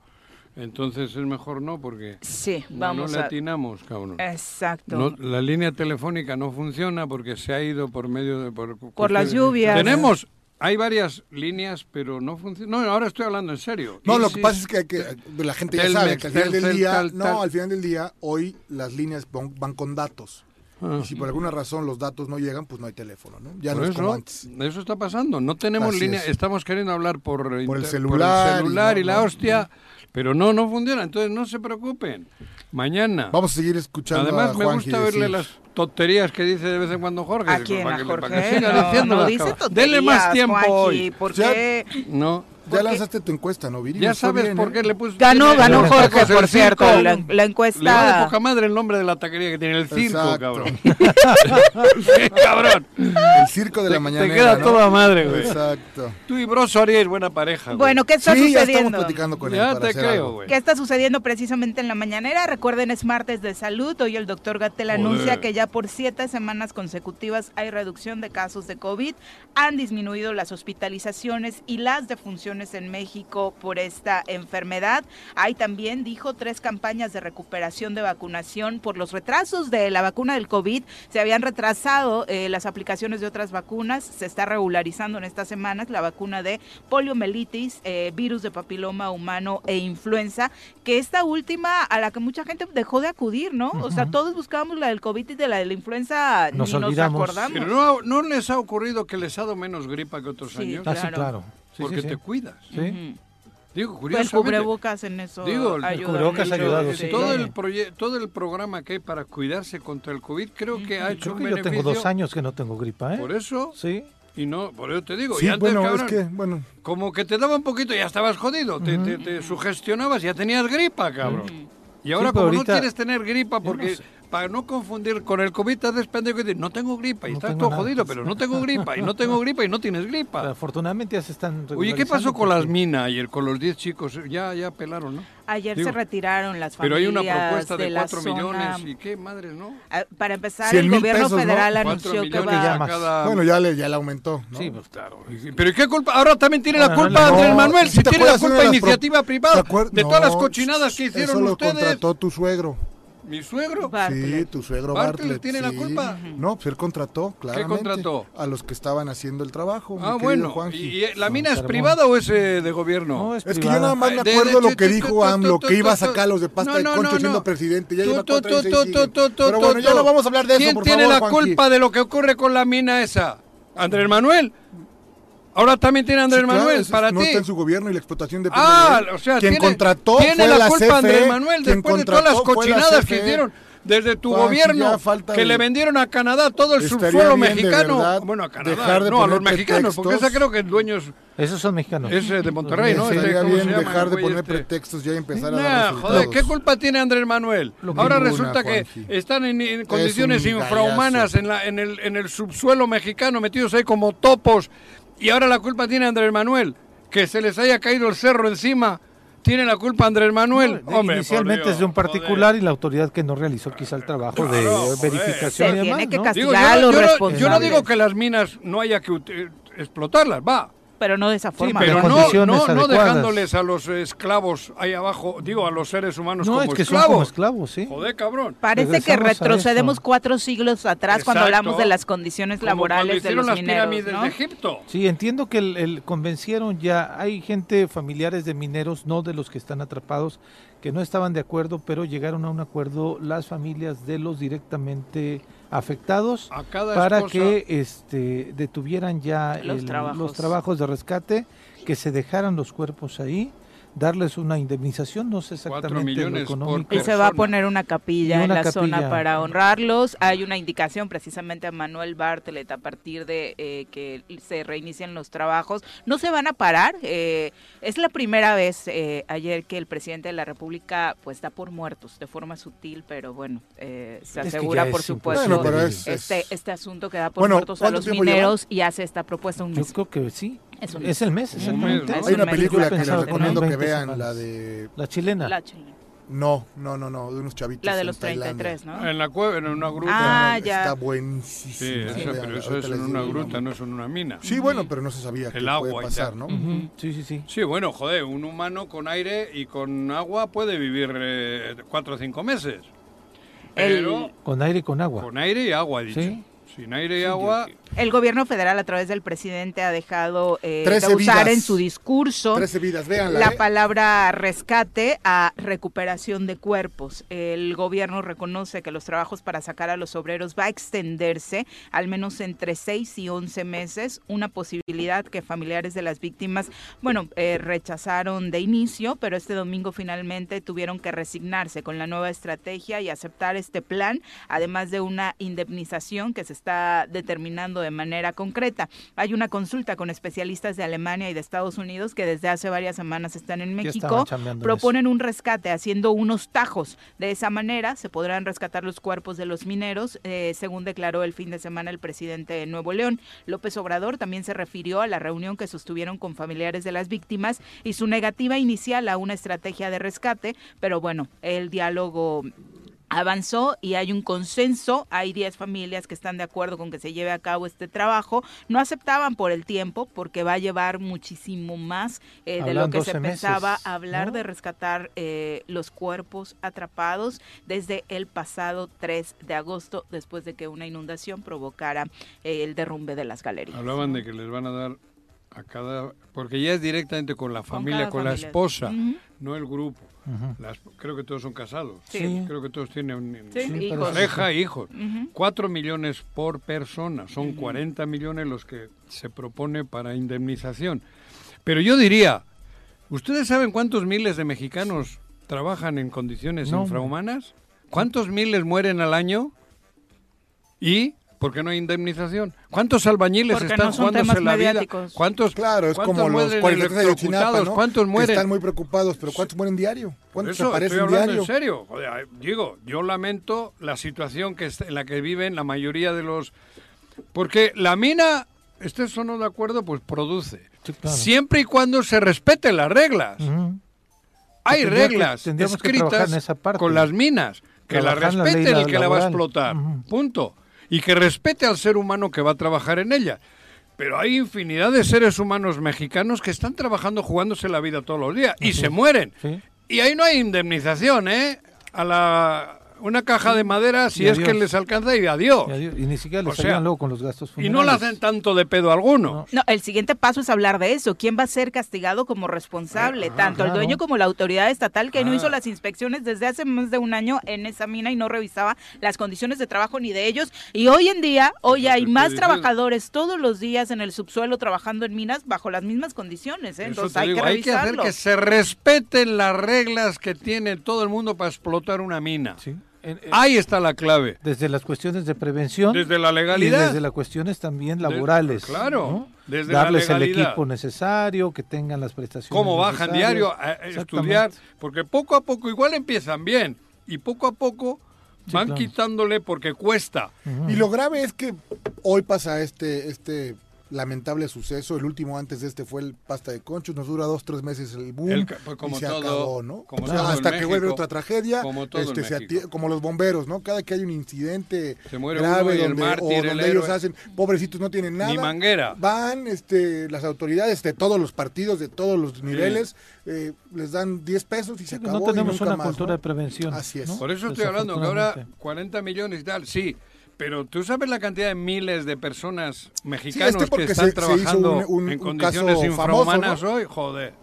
entonces es mejor no, porque Sí, no, vamos no le a. atinamos, cabrón. Exacto. No, la línea telefónica no funciona porque se ha ido por medio de... Por, Por las lluvias. Tenemos, hay varias líneas, pero no funciona. No, ahora estoy hablando en serio. No, Y lo sí, que pasa es que, hay que la gente ya sabe que al final del día, tal, tal. no, al final del día, hoy las líneas van, con datos. Ah. Y si por alguna razón los datos no llegan, pues no hay teléfono, ¿no? Ya Por no es como eso, antes. eso está pasando. No tenemos Así línea, es. estamos queriendo hablar por, Por el celular y celular y, no, la no, hostia, pero no, no funciona. Entonces no se preocupen. Mañana. Vamos a seguir escuchando Además, a me gusta verle las tonterías que dice de vez en cuando Jorge. ¿A quién? para ¿A que, para que Jorge? siga No, diciendo no las dice tonterías, Dele más tiempo Juanji, hoy. ¿Por qué? No. Ya lanzaste tu encuesta, ¿no, Viri? Ya sabes bien, por ¿eh? qué le puse. Ganó, ganó Jorge, por cierto. La, la Le va de encuesta. poca madre el nombre de la taquería que tiene el circo, Exacto. cabrón. cabrón. El circo de la mañana. te queda toda madre, güey. Exacto. Tú y Broso haríais buena pareja. güey. Bueno, ¿qué está Sí, ya estamos sucediendo? platicando con él. ya para te hacer creo, algo. güey. ¿Qué está sucediendo precisamente en la mañanera? Recuerden, es martes de salud. Hoy el doctor Gatel anuncia que ya por siete semanas consecutivas hay reducción de casos de COVID. Han disminuido las hospitalizaciones y las defunciones en México por esta enfermedad. Hay también, dijo, tres campañas de recuperación de vacunación por los retrasos de la vacuna del COVID. Se habían retrasado eh, las aplicaciones de otras vacunas. Se está regularizando en estas semanas la vacuna de poliomielitis, eh, virus de papiloma humano e influenza, que esta última a la que mucha gente dejó de acudir, ¿no? O sea, todos buscábamos la del COVID y de la de la influenza, Nos ni nos olvidamos. acordamos. Pero no, ¿no les ha ocurrido que les ha dado menos gripa que otros Sí, años? Ah, sí, Claro. Sí, Porque sí, sí. te cuidas. Sí. Digo, El curiosamente. cubrebocas en eso Digo, el ayuda cubrebocas ayudado, sí, todo, el todo el programa que hay para cuidarse contra el COVID creo que ha hecho Creo un que yo tengo dos años que no tengo gripa, ¿eh? Por eso, Sí. y no, por eso te digo. Sí, y antes, bueno, cabrón, es que, bueno, como que te daba un poquito y ya estabas jodido, te, te- te sugestionabas, ya tenías gripa, cabrón. Y ahora Sí, como ahorita- no quieres tener gripa, no porque sé. Para no confundir con el COVID te haces pendejo y dices, no tengo gripa, y No estás todo nada. jodido, pero no tengo gripa, y no tengo gripa, y no tienes gripa. Afortunadamente ya se están Oye, ¿qué pasó con las minas ayer, con los 10 chicos? Ya, ya pelaron, ¿no? Ayer Digo, se retiraron las Pero hay familias una propuesta de, la 4 zona. millones y qué madres, ¿no? Ah, Para empezar, 100 el gobierno federal 4 anunció que va... ya a cada... bueno, ya le, ya le aumentó, ¿no? Sí, pues claro. Pero ¿y qué culpa? Ahora también tiene la Bueno, culpa Andrés Manuel, ¿sí si tiene la culpa de iniciativa privada ¿Te acuer- de todas las No, cochinadas que Eso hicieron lo ustedes. contrató tu suegro. Mi suegro. Bartlett. Sí, tu suegro Bartlett Bartlett. tiene la culpa. No, pues él contrató, claramente. contrató? A los que estaban haciendo el trabajo. Ah, bueno. Juanji. ¿Y, y la mina es privada o es eh, de gobierno? No, es, Es que yo nada más me de- acuerdo de- lo que tu- dijo tu- tu- AMLO, tu- que iba a sacar los de pasta no, de concho no, siendo no. presidente. Ya Tu- lleva tu- cuatro años y tu- ahí tu- sigue. tu- tu- Pero bueno, ya no vamos a hablar de eso, ¿Quién por tiene favor, la Juanji. culpa de lo que ocurre con la mina esa? ¿Andrés Manuel? Ahora también tiene Andrés Sí, claro, Manuel, para no ti. está en su gobierno y la explotación depende Ah, de él. o sea, quien tiene, contrató tiene fue la la culpa CFE, Andrés Manuel quien después de todas las fue la cochinadas que hicieron desde tu gobierno falta que el- le vendieron a Canadá todo el Estaría subsuelo mexicano. verdad, bueno, a Canadá, dejar de no, a los mexicanos, porque esa creo que el dueño es, Esos son mexicanos. es, eh, de Monterrey, ¿no? Este, Estaría ¿cómo se bien llama dejar de poner este? pretextos ya y empezar a Nah, dar joder, resultados. ¿qué culpa tiene Andrés Manuel? Ahora Ninguna, resulta que Juanji. están en, en condiciones infrahumanas en, la, en, el, en el subsuelo mexicano, metidos ahí como topos, y ahora la culpa tiene Andrés Manuel, que se les haya caído el cerro encima. Tiene la culpa Andrés Manuel. No, Hombre, Inicialmente es de un particular y la autoridad que no realizó quizá el trabajo de verificación Se y demás, tiene que yo, los yo no- yo no responsables. digo que las minas no haya que ut- explotarlas, va. Pero no de esa forma. Pero no, no, dejándoles a los esclavos ahí abajo, digo, a los seres humanos No, como es que son esclavos. como esclavos, sí. Joder, cabrón. Parece que retrocedemos cuatro siglos atrás cuando hablamos de las condiciones Como laborales de los las mineros, pirámides ¿no? de Egipto. Sí, entiendo que el, el- convencieron ya, hay gente familiares de mineros, no de los que están atrapados, que no estaban de acuerdo, pero llegaron a un acuerdo las familias de los directamente afectados A cada para esposa- que este detuvieran ya Los el- trabajos. los trabajos de rescate, que se dejaran los cuerpos ahí, darles una indemnización, no sé exactamente lo económico. Y se va a poner una capilla en la zona para honrarlos. Hay una indicación precisamente a Manuel Bartlett a partir de eh, que se reinician los trabajos. No se van a parar. eh, es la primera vez eh, ayer que el presidente de la República pues da por muertos de forma sutil, pero bueno, eh, se Es que asegura por es supuesto Bueno, pero es- este, es- este asunto que da por Bueno, muertos a ¿cuánto los mineros y hace esta propuesta un Yo mes. creo que sí. Es un Es el mes, exactamente. mes, Hay un una mes. película que les recomiendo que 20 vean, la de... La chilena. La chilena. No, no, no, no, de unos chavitos La de los Tailandia. 33, ¿no? En la cueva, en una gruta. Ah, ya. Está buenísimo. sí, eso, pero eso es en una gruta, no es en una mina. Sí, bueno, pero no se sabía que El agua puede pasar. ¿no? Sí, sí, sí. Sí, bueno, joder, un humano con aire y con agua puede vivir eh, cuatro o cinco meses. El- Pero Con aire y con agua. con aire y agua, he dicho. Sí. Sin aire y agua, El gobierno federal a través del presidente ha dejado eh, de usar vidas. en su discurso 13 vidas, véanla. la ¿eh? palabra rescate a recuperación de cuerpos. El gobierno reconoce que los trabajos para sacar a los obreros va a extenderse al menos entre 6 y 11 meses, una posibilidad que familiares de las víctimas, bueno, eh, rechazaron de inicio, pero este domingo finalmente tuvieron que resignarse con la nueva estrategia y aceptar este plan, además de una indemnización que se está determinando de manera concreta. Hay una consulta con especialistas de Alemania y de Estados Unidos que desde hace varias semanas están en México. Proponen un rescate haciendo unos tajos. De esa manera se podrán rescatar los cuerpos de los mineros, eh, según declaró el fin de semana el presidente de Nuevo León. López Obrador también se refirió a la reunión que sostuvieron con familiares de las víctimas y su negativa inicial a una estrategia de rescate, pero bueno, el diálogo avanzó y hay un consenso, hay 10 familias que están de acuerdo con que se lleve a cabo este trabajo, no aceptaban por el tiempo porque va a llevar muchísimo más eh, de lo que se 12 meses, pensaba hablar ¿no? de rescatar eh, los cuerpos atrapados desde el pasado 3 de agosto después de que una inundación provocara eh, el derrumbe de las galerías. hablaban de que les van a dar a cada... Porque ya es directamente con la familia, con la esposa. No el grupo. Las- creo que todos son casados. Sí. Creo que todos tienen Sí, Sí, hijos. pareja e hijos. Ujú. Cuatro millones por persona. Son 40 millones los que se propone para indemnización. Pero yo diría, ¿ustedes saben cuántos miles de mexicanos trabajan en condiciones No, infrahumanas? ¿Cuántos miles mueren al año? ¿Y por qué no hay indemnización? ¿Cuántos albañiles Porque están no jugándose la vida? ¿Cuántos, Claro, es cuántos como los mueren 43 de. ¿Cuántos Que mueren? están muy preocupados, pero ¿cuántos mueren diario? ¿Cuántos eso estoy aparecen hablando diario? en serio. Joder, digo, yo lamento la situación que en la que viven la mayoría de los... Porque la mina, estés o no de acuerdo, pues produce. Sí, claro. Siempre y cuando se respeten las reglas. Hay Tendría reglas que escritas en esa parte. con las minas. Que la Trabajar la ley respete el que la va a explotar. Punto. Y que respete al ser humano que va a trabajar en ella. Pero hay infinidad de seres humanos mexicanos que están trabajando jugándose la vida todos los días y se mueren. Sí. Y ahí no hay indemnización, ¿eh? A la una caja de madera si es que les alcanza y adiós. Y, adiós. Y ni siquiera O les sea, ayudan luego con los gastos Y no funerarios. hacen tanto de pedo alguno. No. No, el siguiente paso es hablar de eso. ¿Quién va a ser castigado como responsable? Eh, ajá, Tanto el dueño como la autoridad estatal que no Ah. hizo las inspecciones desde hace más de un año en esa mina y no revisaba las condiciones de trabajo ni de ellos. Y hoy en día, hoy hay más trabajadores todos los días en el subsuelo trabajando en minas bajo las mismas condiciones. ¿eh? Entonces hay digo, que hay que hacer revisarlo. que se respeten las reglas que tiene todo el mundo para explotar una mina. Sí. En- en- Ahí está la clave. desde las cuestiones de prevención Desde la y legalidad. desde las cuestiones también laborales. claro, ¿no? desde la Darles el legalidad. equipo necesario, que tengan las prestaciones. cómo bajan diario a, a Exactamente. estudiar, porque poco a poco igual empiezan bien y poco a poco Sí, van claro. quitándole porque cuesta. Y lo grave es que hoy pasa este, este lamentable suceso. El último antes de este fue el pasta de conchos. Nos dura dos, tres meses el boom. El pues como y se todo, acabó, ¿no? como O sea, todo en hasta que México, vuelve otra tragedia. como todo este, se como los bomberos, ¿no? Cada que hay un incidente Se muere grave uno y el donde, mártir, o el donde ellos héroe. hacen, pobrecitos no tienen nada. Ni manguera. Van este, las autoridades de todos los partidos, de todos los niveles, eh, les dan 10 pesos y se Sí, pues acabó. no y tenemos nunca una más, cultura ¿no? de prevención. Así es. ¿no? Por eso estoy hablando que ahora Desafortunadamente. 40 millones y tal, sí. Pero tú sabes la cantidad de miles de personas Sí, este porque que están se- se hizo trabajando un- un- en un condiciones famoso, infrahumanas ¿no? hoy, joder.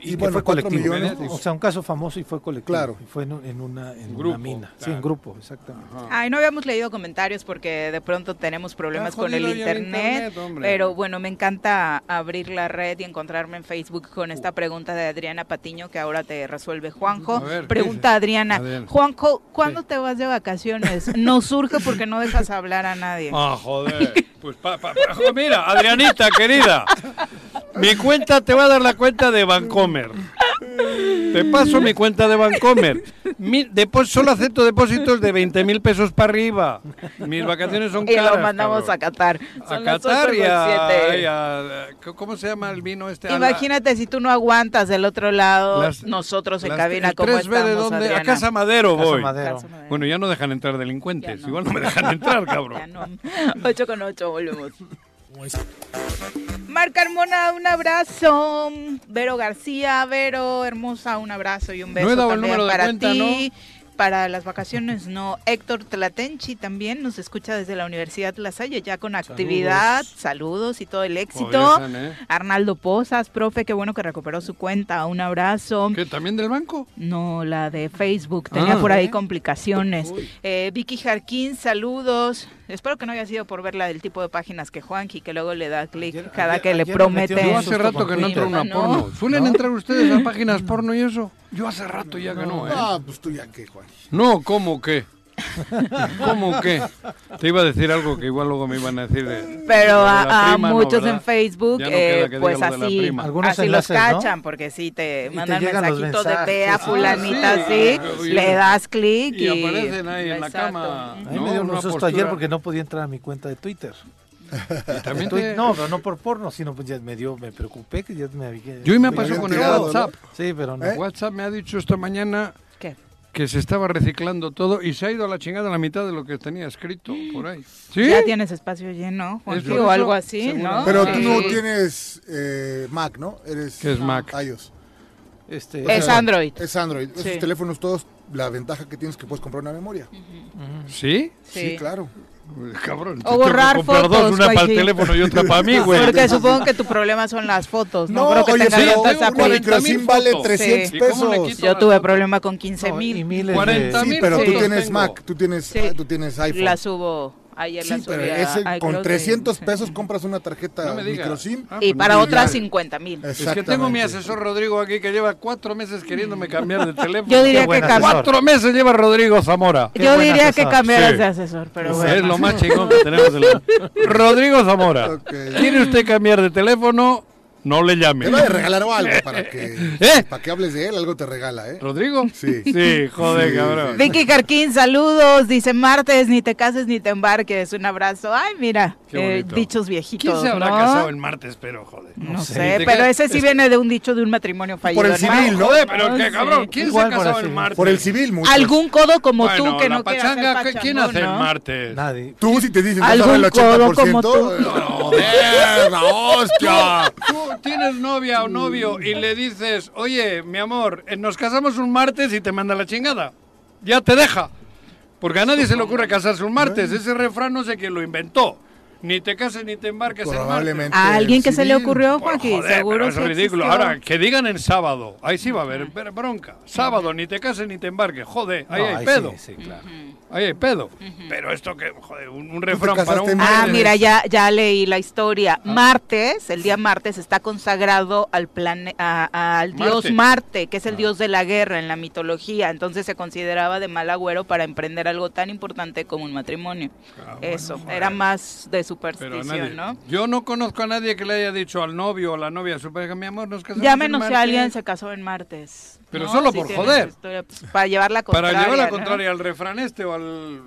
Y, Y bueno, fue colectivo. pues- O sea, un caso famoso y fue colectivo. Claro. Y fue en, un- en una, en una Grupo, mina. Sí, en grupo, exactamente. Ay, no habíamos leído comentarios porque de pronto tenemos problemas con el internet, pero bueno, me encanta abrir la red y encontrarme en Facebook con esta pregunta de Adriana Patiño que ahora te resuelve Juanjo. A ver, ¿qué pregunta? Adriana, Adriana. Juanjo, ¿cuándo Sí. te vas de vacaciones? No surge porque no dejas hablar a nadie. Ah, joder. Pues pa, pa- pa- mira, Adrianita, querida. Mi cuenta, te voy a dar la cuenta de Vancomer. Te paso mi cuenta de Vancomer. Mi, solo acepto depósitos de 20 mil pesos para arriba. Mis vacaciones son y caras. lo mandamos cabrón. a Qatar. A Son las Qatar y a, y a- ¿Cómo se llama el vino este? A la- Imagínate si tú no aguantas del otro lado, Las- nosotros en las- cabina como 3B de estamos, dónde? Adriana. A Casa Madero voy. Casa Madero. Bueno, ya no dejan entrar delincuentes. Ya no. Igual no me dejan entrar, Ya cabrón. no. 8 con 8, volvemos. Mar Carmona, un abrazo. Vero García, Vero, hermosa, un abrazo y un beso No he dado el también para cuenta, ti. Para las vacaciones, no. Héctor Tlatenchi también nos escucha desde la Universidad La Salle, ya con actividad. Saludos, y todo el éxito. San, ¿eh? Arnaldo Pozas, profe, qué bueno que recuperó su cuenta. Un abrazo. ¿Qué, ¿También del banco? No, la de Facebook. Tenía Ah. por ahí complicaciones. Eh, Vicky Jarquín, saludos. Espero que no haya sido por ver la del tipo de páginas que Juanqui, que luego le da clic cada ayer- que le ayer promete. Yo hace rato que no entro una ¿no? porno. ¿Suelen ¿No? entrar ustedes a páginas porno y eso? Yo hace rato ya que no, ¿eh? Ah, pues tú ya qué, Juan. No, ¿cómo qué? ¿Cómo qué? Te iba a decir algo que igual luego me iban a decir de... Pero de a, la a no, muchos en Facebook, no eh, pues la así, así los cachan, porque sí te te mandan los mensajitos de mensajes. ve a Ah, fulanita, sí. sí, Y- le das clic y... y aparecen ahí en la Exacto. cama. A mí No, me dio un susto postura- ayer porque no podía entrar a mi cuenta de Twitter. También te- No, pero no por porno, sino pues ya me dio, me preocupé que ya me había... Yo y me pasó con el WhatsApp. Sí, pero no. ¿Eh? WhatsApp me ha dicho esta mañana. Que se estaba reciclando todo y se ha ido a la chingada la mitad de lo que tenía escrito por ahí. ¿Sí? Ya tienes espacio lleno, Juanqui, o algo así. ¿no? Pero Sí. tú no tienes eh, Mac, ¿no? Eres ¿Qué es Mac? iOS. Este, Es o sea, Android. Es Android. Sí. Esos teléfonos todos, la ventaja que tienes es que puedes comprar una memoria. ¿Sí? Sí, claro. Cabrón. O borrar fotos, una para el teléfono y otra para mí, güey. Porque supongo que tu problema son las fotos, no, creo que oye, tengas tantas tengo una API. 40 microSIM mil vale fotos. 300 Sí. ¿Y pesos. Yo tuve problema con 15 no, y mil. miles 40 de... Sí, mil pero tú fotos tienes. Mac, tú tienes, Sí. tú tienes iPhone. La subo, ayer la sí, subí pero a ese iCloud con y- 300 sí. pesos compras una tarjeta No microSIM. Ah, Y pues para no, otras ya. 50 mil. Es que tengo mi asesor Rodrigo aquí que lleva cuatro meses queriéndome cambiar de teléfono. Yo diría que asesor. Cuatro meses lleva Rodrigo Zamora. Qué Yo diría que cambiaras Sí. de asesor, pero Es bueno. lo más chingón que tenemos. en la- Rodrigo Zamora. ¿Quiere usted cambiar de teléfono? No le llame. Te va a regalar algo para que, ¿Eh? para que hables de él, algo te regala, ¿eh? ¿Rodrigo? Sí. Sí, joder, Sí, cabrón. Vicky Carquín, saludos. Dice martes, ni te cases ni te embarques. Un abrazo. Ay, mira, Qué eh, bonito. dichos viejitos. ¿Quién se habrá ¿no? casado el martes, pero joder? No, sé. sé, ¿Te pero ese sí es- viene de un dicho de un matrimonio fallido. Por el civil, ¿no? Joder, pero qué sí. cabrón. ¿Quién se ha casado el martes? Por el civil, muchos. Algún codo como Bueno, tú que la no pachanga, hacer ¿qué- ¿quién hace el ¿no? martes? Nadie. Tú si te a Algún codo 80%. como tú. ¡Joder, la hostia! Tienes novia o novio y le dices, oye, mi amor, eh, nos casamos un martes y te manda la chingada. Ya te deja. Porque a nadie se le ocurre casarse un martes. Ese refrán no sé quién lo inventó. Ni te cases ni te embarques el Probablemente. ¿A alguien que se le ocurrió? Joder, Seguro es que ridículo. existió. Ahora, que digan en sábado. Ahí sí va a haber bronca. Sábado, ni te cases ni te embarques. Joder, ahí No, hay ahí pedo. Sí, sí, claro. Ahí hay pedo. Pero esto que, joder, un, un refrán para un en Ah, mira, ya, ya leí la historia. Martes, el día martes, está consagrado al, plane a- al dios Marte. Marte, que es el dios de la guerra en la mitología. Entonces se consideraba de mal agüero para emprender algo tan importante como un matrimonio. Ah, bueno, Eso, era más de superstición, nadie. ¿no? Yo no conozco a nadie que le haya dicho al novio o a la novia a su pareja, mi amor, nos casamos Llámenos el si martes". alguien se casó en martes. Pero ¿no? solo por joder. historia, pues, para llevar la Para contraria. llevar la ¿no? contraria al refrán este o al...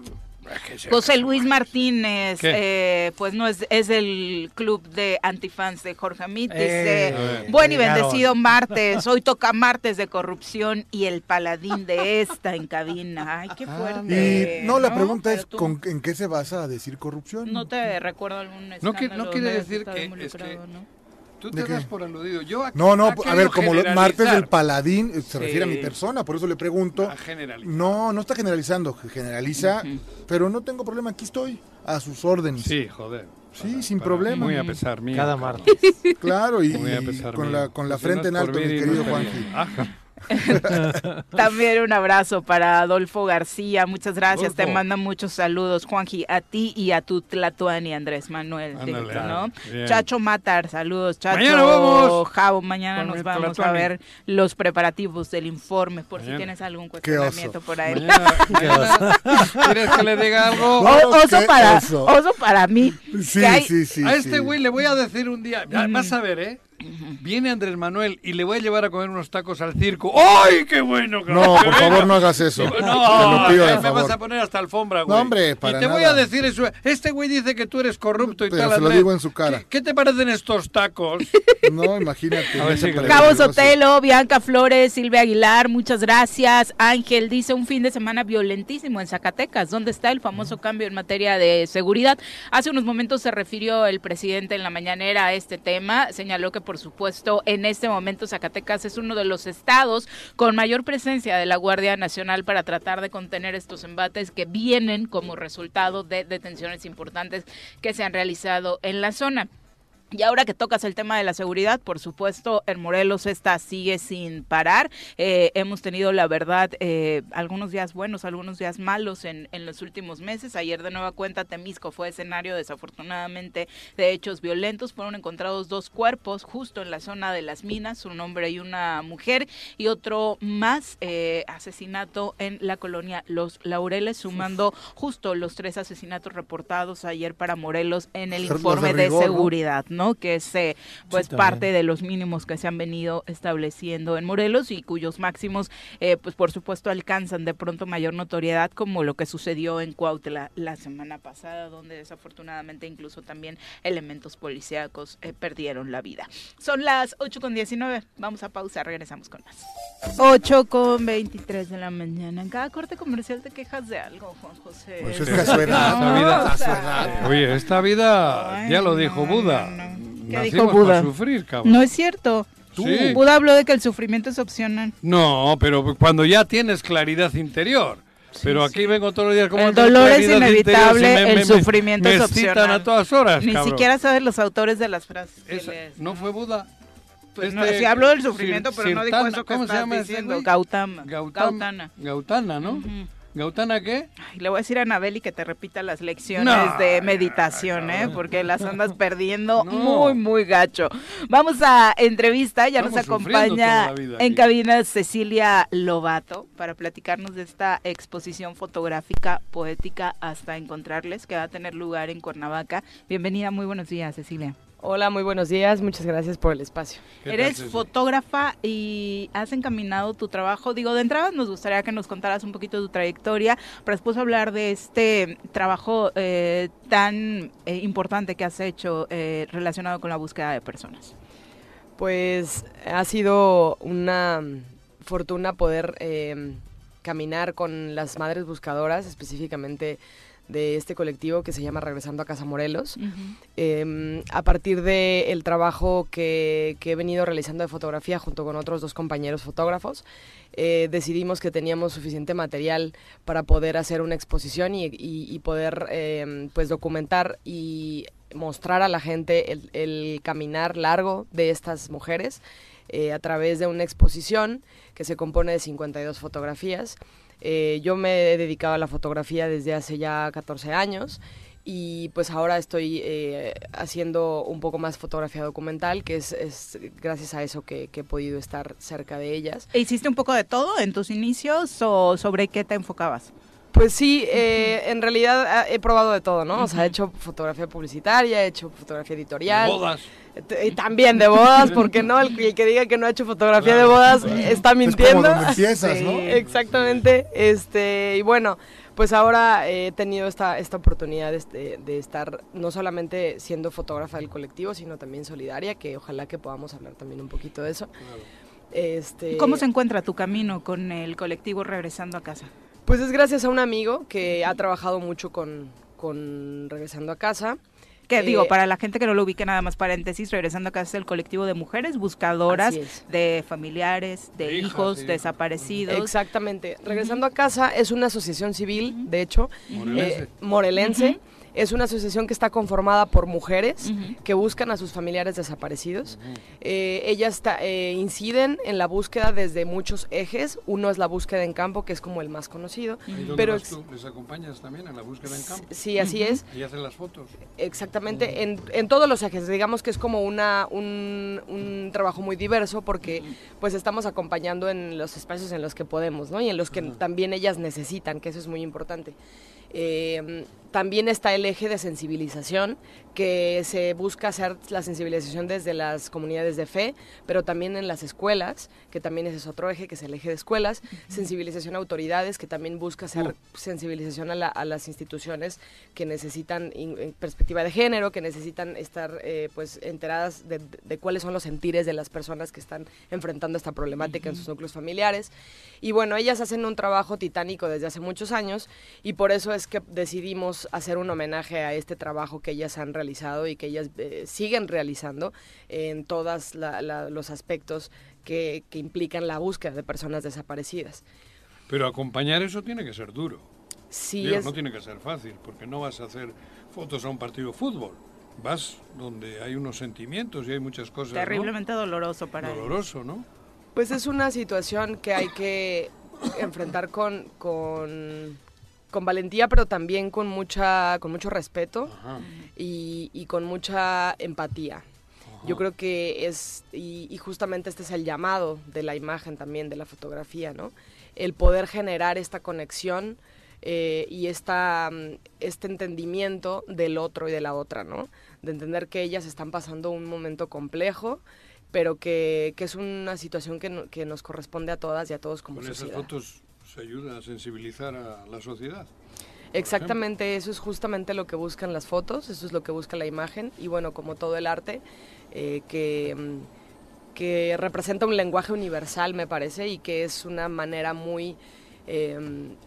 José Luis Martínez, eh, pues no es, es el club de antifans de Jorge Amit. Dice, Eh, buen y bendecido martes, hoy toca martes de corrupción y el paladín de esta en cabina. Ay, qué fuerte. Y no, la pregunta es tú ¿con, en qué se basa a decir corrupción. No te recuerdo algún No que- no quiere decir que- es involucrado, que- ¿no? Tú ¿De te das por aludido. Yo aquí- No, no, a ver, como lo- martes del paladín eh, se Sí. refiere a mi persona, por eso le pregunto. A generalizar. No, no está generalizando, generaliza, pero no tengo problema, aquí estoy, a sus órdenes. Sí, joder. Sí, sin problema. Muy a pesar mío. Cada martes. Claro, y, con mío. la, con la Si no frente en alto, mi querido Juanji. Ajá. También un abrazo para Adolfo García, muchas gracias, te mandan muchos saludos, Juanji, a ti y a tu Tlatuani, Andrés Manuel, Ándale, ¿no? Chacho Matar, saludos, Chacho. Mañana vamos. Javo, mañana Con nos vamos a ver los preparativos del informe, por si tienes algún cuestionamiento por ahí. Mañana, ¿Quieres que le diga algo? O- oso, para, oso. oso para mí. Sí, hay- sí, sí. a este sí. güey le voy a decir un día, ya, vas a ver, ¿eh? Viene Andrés Manuel y le voy a llevar a comer unos tacos al circo. ¡Ay, qué bueno! No, por favor, no hagas eso. No, Te lo pido me vas a poner hasta alfombra, güey. No, hombre, para Y te voy a decir eso. Este güey dice que tú eres corrupto y Pero tal. se lo digo en su cara. ¿Qué, qué te parecen estos tacos? No, imagínate. A ver, Cabo. Sotelo, Bianca Flores, Silvia Aguilar, muchas gracias. Ángel dice un fin de semana violentísimo en Zacatecas. ¿Dónde está el famoso cambio en materia de seguridad? Hace unos momentos se refirió el presidente en la mañanera a este tema. Señaló que, por supuesto, en este momento Zacatecas es uno de los estados con mayor presencia de la Guardia Nacional para tratar de contener estos embates que vienen como resultado de detenciones importantes que se han realizado en la zona. Y ahora que tocas el tema de la seguridad, por supuesto, en Morelos esta sigue sin parar. Eh, hemos tenido, la verdad, eh, algunos días buenos, algunos días malos en, en los últimos meses. Ayer de nueva cuenta Temisco fue escenario, desafortunadamente, de hechos violentos. Fueron encontrados dos cuerpos justo en la zona de las minas, un hombre y una mujer, y otro más eh, asesinato en la colonia Los Laureles, sumando justo los tres asesinatos reportados ayer para Morelos en el informe de seguridad. ¿no? Que es eh, pues Sí, parte de los mínimos que se han venido estableciendo en Morelos y cuyos máximos, eh, pues por supuesto alcanzan de pronto mayor notoriedad como lo que sucedió en Cuautla la semana pasada, donde desafortunadamente incluso también elementos policíacos eh, perdieron la vida. Son las 8 con 19, vamos a pausa, regresamos con más. 8 con 23 de la mañana. En cada corte comercial te quejas de algo, Juan José. Pues es que a su edad, Esta vida- o a su sea, edad. Oye, esta vida, Ay, ya lo no, dijo no, Buda. no, no. ¿Qué dijo Buda? sufrir. No es cierto. Sí. Buda habló de que el sufrimiento es opcional. No, pero cuando ya tienes claridad interior. Pero aquí vengo todos los días como El dolor es inevitable, si el sufrimiento me es opcional. a todas horas, Ni cabrón. siquiera sabes los autores de las frases. Esa- lees, no fue Buda. Pues Este, no, sí habló del sufrimiento, Sir- pero no dijo Sirtana, eso que ¿cómo se llama diciendo. Gautama. Gautam- Gautana. Gautana, ¿no? Ujú. ¿Gautana qué? Ay, le voy a decir a Anabeli que te repita las lecciones No, de meditación, ¿eh? Porque las andas perdiendo No. muy, muy gacho. Vamos a entrevista, ya nos Estamos acompaña en aquí. cabina Cecilia Lobato para platicarnos de esta exposición fotográfica poética hasta encontrarles que va a tener lugar en Cuernavaca. Bienvenida, muy buenos días, Cecilia. Hola, muy buenos días. Muchas gracias por el espacio. ¿Qué Eres tal, fotógrafa y has encaminado tu trabajo. Digo, de entrada nos gustaría que nos contaras un poquito de tu trayectoria, para después hablar de este trabajo eh, tan eh, importante que has hecho eh, relacionado con la búsqueda de personas. Pues ha sido una fortuna poder eh, caminar con las madres buscadoras, específicamente de este colectivo que se llama Regresando a Casa Morelos. Eh, a partir del trabajo que, que he venido realizando de fotografía junto con otros dos compañeros fotógrafos, eh, decidimos que teníamos suficiente material para poder hacer una exposición y, y- y poder eh, pues documentar y mostrar a la gente el, el caminar largo de estas mujeres eh, a través de una exposición que se compone de 52 fotografías. Eh, yo me he dedicado a la fotografía desde hace ya 14 años y pues ahora estoy eh, haciendo un poco más fotografía documental, que es, gracias a eso que, que he podido estar cerca de ellas. ¿E ¿Hiciste un poco de todo en tus inicios o sobre qué te enfocabas? Pues sí, eh, en realidad ah, he probado de todo, ¿no? O sea, he hecho fotografía publicitaria, he hecho fotografía editorial. Bodas. Y también de bodas, porque no, el, que- el que diga que no ha hecho fotografía de bodas está Es mintiendo. como donde empiezas, ¿no? Exactamente. Este, y bueno, pues ahora he tenido esta, esta oportunidad de, este- de estar no solamente siendo fotógrafa del colectivo, sino también solidaria, que ojalá que podamos hablar también un poquito de eso. Este, ¿Cómo se encuentra tu camino con el colectivo Regresando a Casa? Pues es gracias a un amigo que ha trabajado mucho con, con Regresando a Casa. Que Eh, digo, para la gente que no lo ubique, nada más paréntesis, Regresando a Casa es el colectivo de mujeres buscadoras de familiares, de hijas, hijos sí. desaparecidos. Exactamente. Regresando a casa es una asociación civil, de hecho, Morelense. eh, morelense. Es una asociación que está conformada por mujeres que buscan a sus familiares desaparecidos. Eh, ellas ta- eh, inciden en la búsqueda desde muchos ejes. Uno es la búsqueda en campo, que es como el más conocido. Ahí donde Pero vas tú, les acompañas también a la búsqueda en campo. Sí, así es. Y hacen las fotos. Exactamente, en, en todos los ejes, digamos que es como una, un, un trabajo muy diverso porque pues estamos acompañando en los espacios en los que podemos, ¿no? Y en los que también ellas necesitan, que eso es muy importante. Eh, también está el eje de sensibilización, que se busca hacer la sensibilización desde las comunidades de fe, pero también en las escuelas, que también ese es otro eje, que es el eje de escuelas, sensibilización a autoridades, que también busca hacer sensibilización a, la- a las instituciones que necesitan in- en perspectiva de género, que necesitan estar eh, pues enteradas de, de cuáles son los sentires de las personas que están enfrentando esta problemática en sus núcleos familiares. Y bueno, ellas hacen un trabajo titánico desde hace muchos años y por eso es que decidimos hacer un homenaje a este trabajo que ellas han realizado y que ellas eh, siguen realizando en todos los aspectos que, que implican la búsqueda de personas desaparecidas. Pero acompañar eso tiene que ser duro. Sí, Digo, es- no tiene que ser fácil, porque no vas a hacer fotos a un partido de fútbol. Vas donde hay unos sentimientos y hay muchas cosas. ¿no? Terriblemente doloroso para. Doloroso, ¿no? Pues es una situación que hay que enfrentar con, con, con valentía, pero también con, mucha, con mucho respeto y, y con mucha empatía. Yo creo que es, y, y justamente este es el llamado de la imagen también, de la fotografía, ¿no? El poder generar esta conexión eh, y esta, mm, este entendimiento del otro y de la otra, ¿no? De entender que ellas están pasando un momento complejo, pero que, que es una situación que, no- que nos corresponde a todas y a todos como Con esas sociedad. fotos ayuda a sensibilizar a la sociedad. Exactamente, eso es justamente lo que buscan las fotos, eso es lo que busca la imagen y bueno, como todo el arte, eh, que, mm, que representa un lenguaje universal, me parece, y que es una manera muy eh,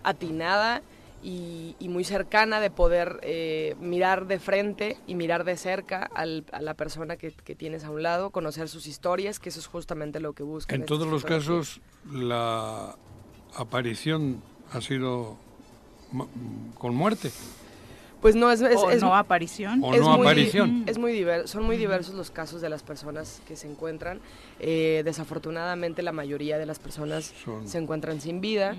atinada y, y muy cercana de poder eh, mirar de frente y mirar de cerca al- a la persona que, que tienes a un lado, conocer sus historias, que eso es justamente lo que buscan. En todos los casos, la aparición ha sido con muerte. Pues no, es, es, o es- no aparición. O es no muy- aparición. Es muy diver- son muy diversos los casos de las personas que se encuentran. Eh, desafortunadamente la mayoría de las personas Son- se encuentran sin vida,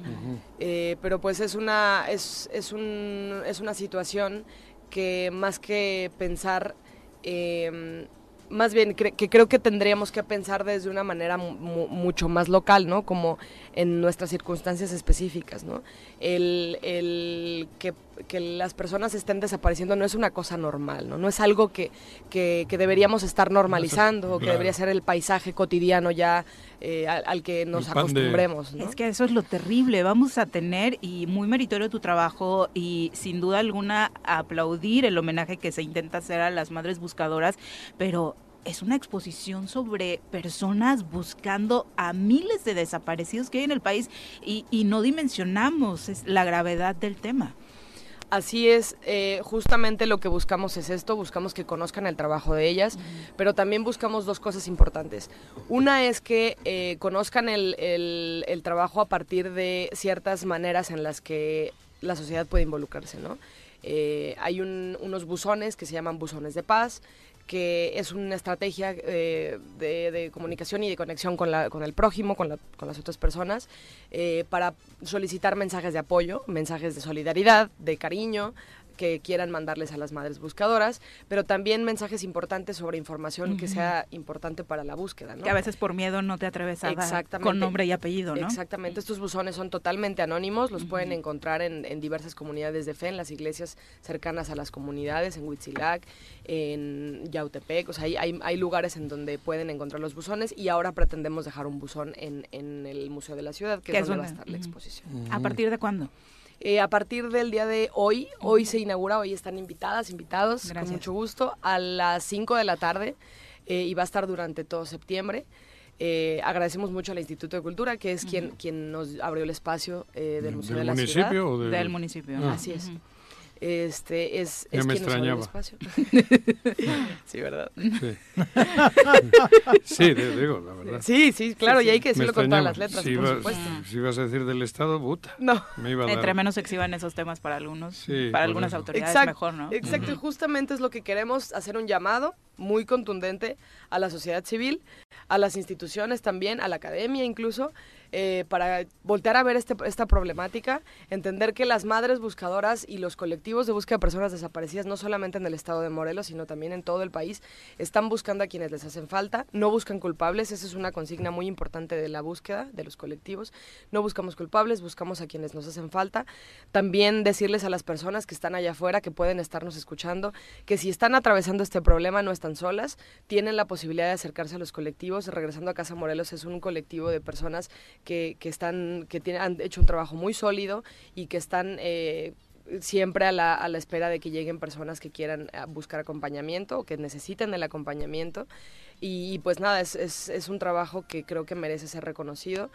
Eh, pero pues es una, es, es, un, es una situación que más que pensar, eh, más bien cre- que creo que tendríamos que pensar desde una manera mu- mu- mucho más local, ¿no? Como en nuestras circunstancias específicas, ¿no? El, el que, que las personas estén desapareciendo no es una cosa normal, ¿no? No es algo que, que, que deberíamos estar normalizando o que claro. debería ser el paisaje cotidiano ya eh, al, al que nos de- acostumbremos, ¿no? Es que eso es lo terrible. Vamos a tener, y muy meritorio tu trabajo, y sin duda alguna aplaudir el homenaje que se intenta hacer a las madres buscadoras, pero es una exposición sobre personas buscando a miles de desaparecidos que hay en el país y, y no dimensionamos es la gravedad del tema. Así es, eh, justamente lo que buscamos es esto, buscamos que conozcan el trabajo de ellas, pero también buscamos dos cosas importantes. Una es que eh, conozcan el, el- el trabajo a partir de ciertas maneras en las que la sociedad puede involucrarse, ¿no? Eh, hay un- unos buzones que se llaman buzones de paz, que es una estrategia eh, de, comunicación y de conexión con, la- con el prójimo, con, la- con las otras personas, eh, para solicitar mensajes de apoyo, mensajes de solidaridad, de cariño, que quieran mandarles a las madres buscadoras, pero también mensajes importantes sobre información que sea importante para la búsqueda. ¿no? Que a veces por miedo no te atreves a dar con nombre y apellido, ¿no? Exactamente, estos buzones son totalmente anónimos, los pueden encontrar en, en diversas comunidades de fe, en las iglesias cercanas a las comunidades, en Huitzilac, en Yautepec, o sea, hay, hay, hay lugares en donde pueden encontrar los buzones y ahora pretendemos dejar un buzón en, en el Museo de la Ciudad, que es es donde va a estar la exposición. ¿A partir de cuándo? Eh, a partir del día de hoy, hoy se inaugura, hoy están invitadas, invitados, Gracias. con mucho gusto, a las 5 de la tarde eh, y va a estar durante todo septiembre. Eh, agradecemos mucho al Instituto de Cultura, que es quien, quien nos abrió el espacio eh, del Museo ¿Del de la municipio Ciudad. o del- Del municipio. Ah. Así es. Este es, Ya es me quien nos abre el extrañaba. espacio. sí, ¿verdad? Sí, sí digo, la verdad. Sí, sí, claro, y hay que decirlo con todas las letras, Si por ibas- supuesto. Si ibas a decir del Estado, puta. No. Me iba a dar. Entre menos se exhiban esos temas para algunos, Sí, para algunas eso. autoridades Exacto, mejor, ¿no? Exacto, y justamente es lo que queremos, hacer un llamado muy contundente a la sociedad civil, a las instituciones también, a la academia incluso, eh, para voltear a ver este- esta problemática, entender que las madres buscadoras y los colectivos de búsqueda de personas desaparecidas, no solamente en el estado de Morelos, sino también en todo el país, están buscando a quienes les hacen falta, no buscan culpables, esa es una consigna muy importante de la búsqueda de los colectivos, no buscamos culpables, buscamos a quienes nos hacen falta, también decirles a las personas que están allá afuera, que pueden estarnos escuchando, que si están atravesando este problema no están solas, tienen la posibilidad de acercarse a los colectivos. Regresando a Casa Morelos es un colectivo de personas que, que están, que han hecho un trabajo muy sólido y que están eh, siempre a la, espera de que lleguen personas que quieran eh, buscar acompañamiento o que necesiten el acompañamiento. Y, pues nada, es, es, es un trabajo que creo que merece ser reconocido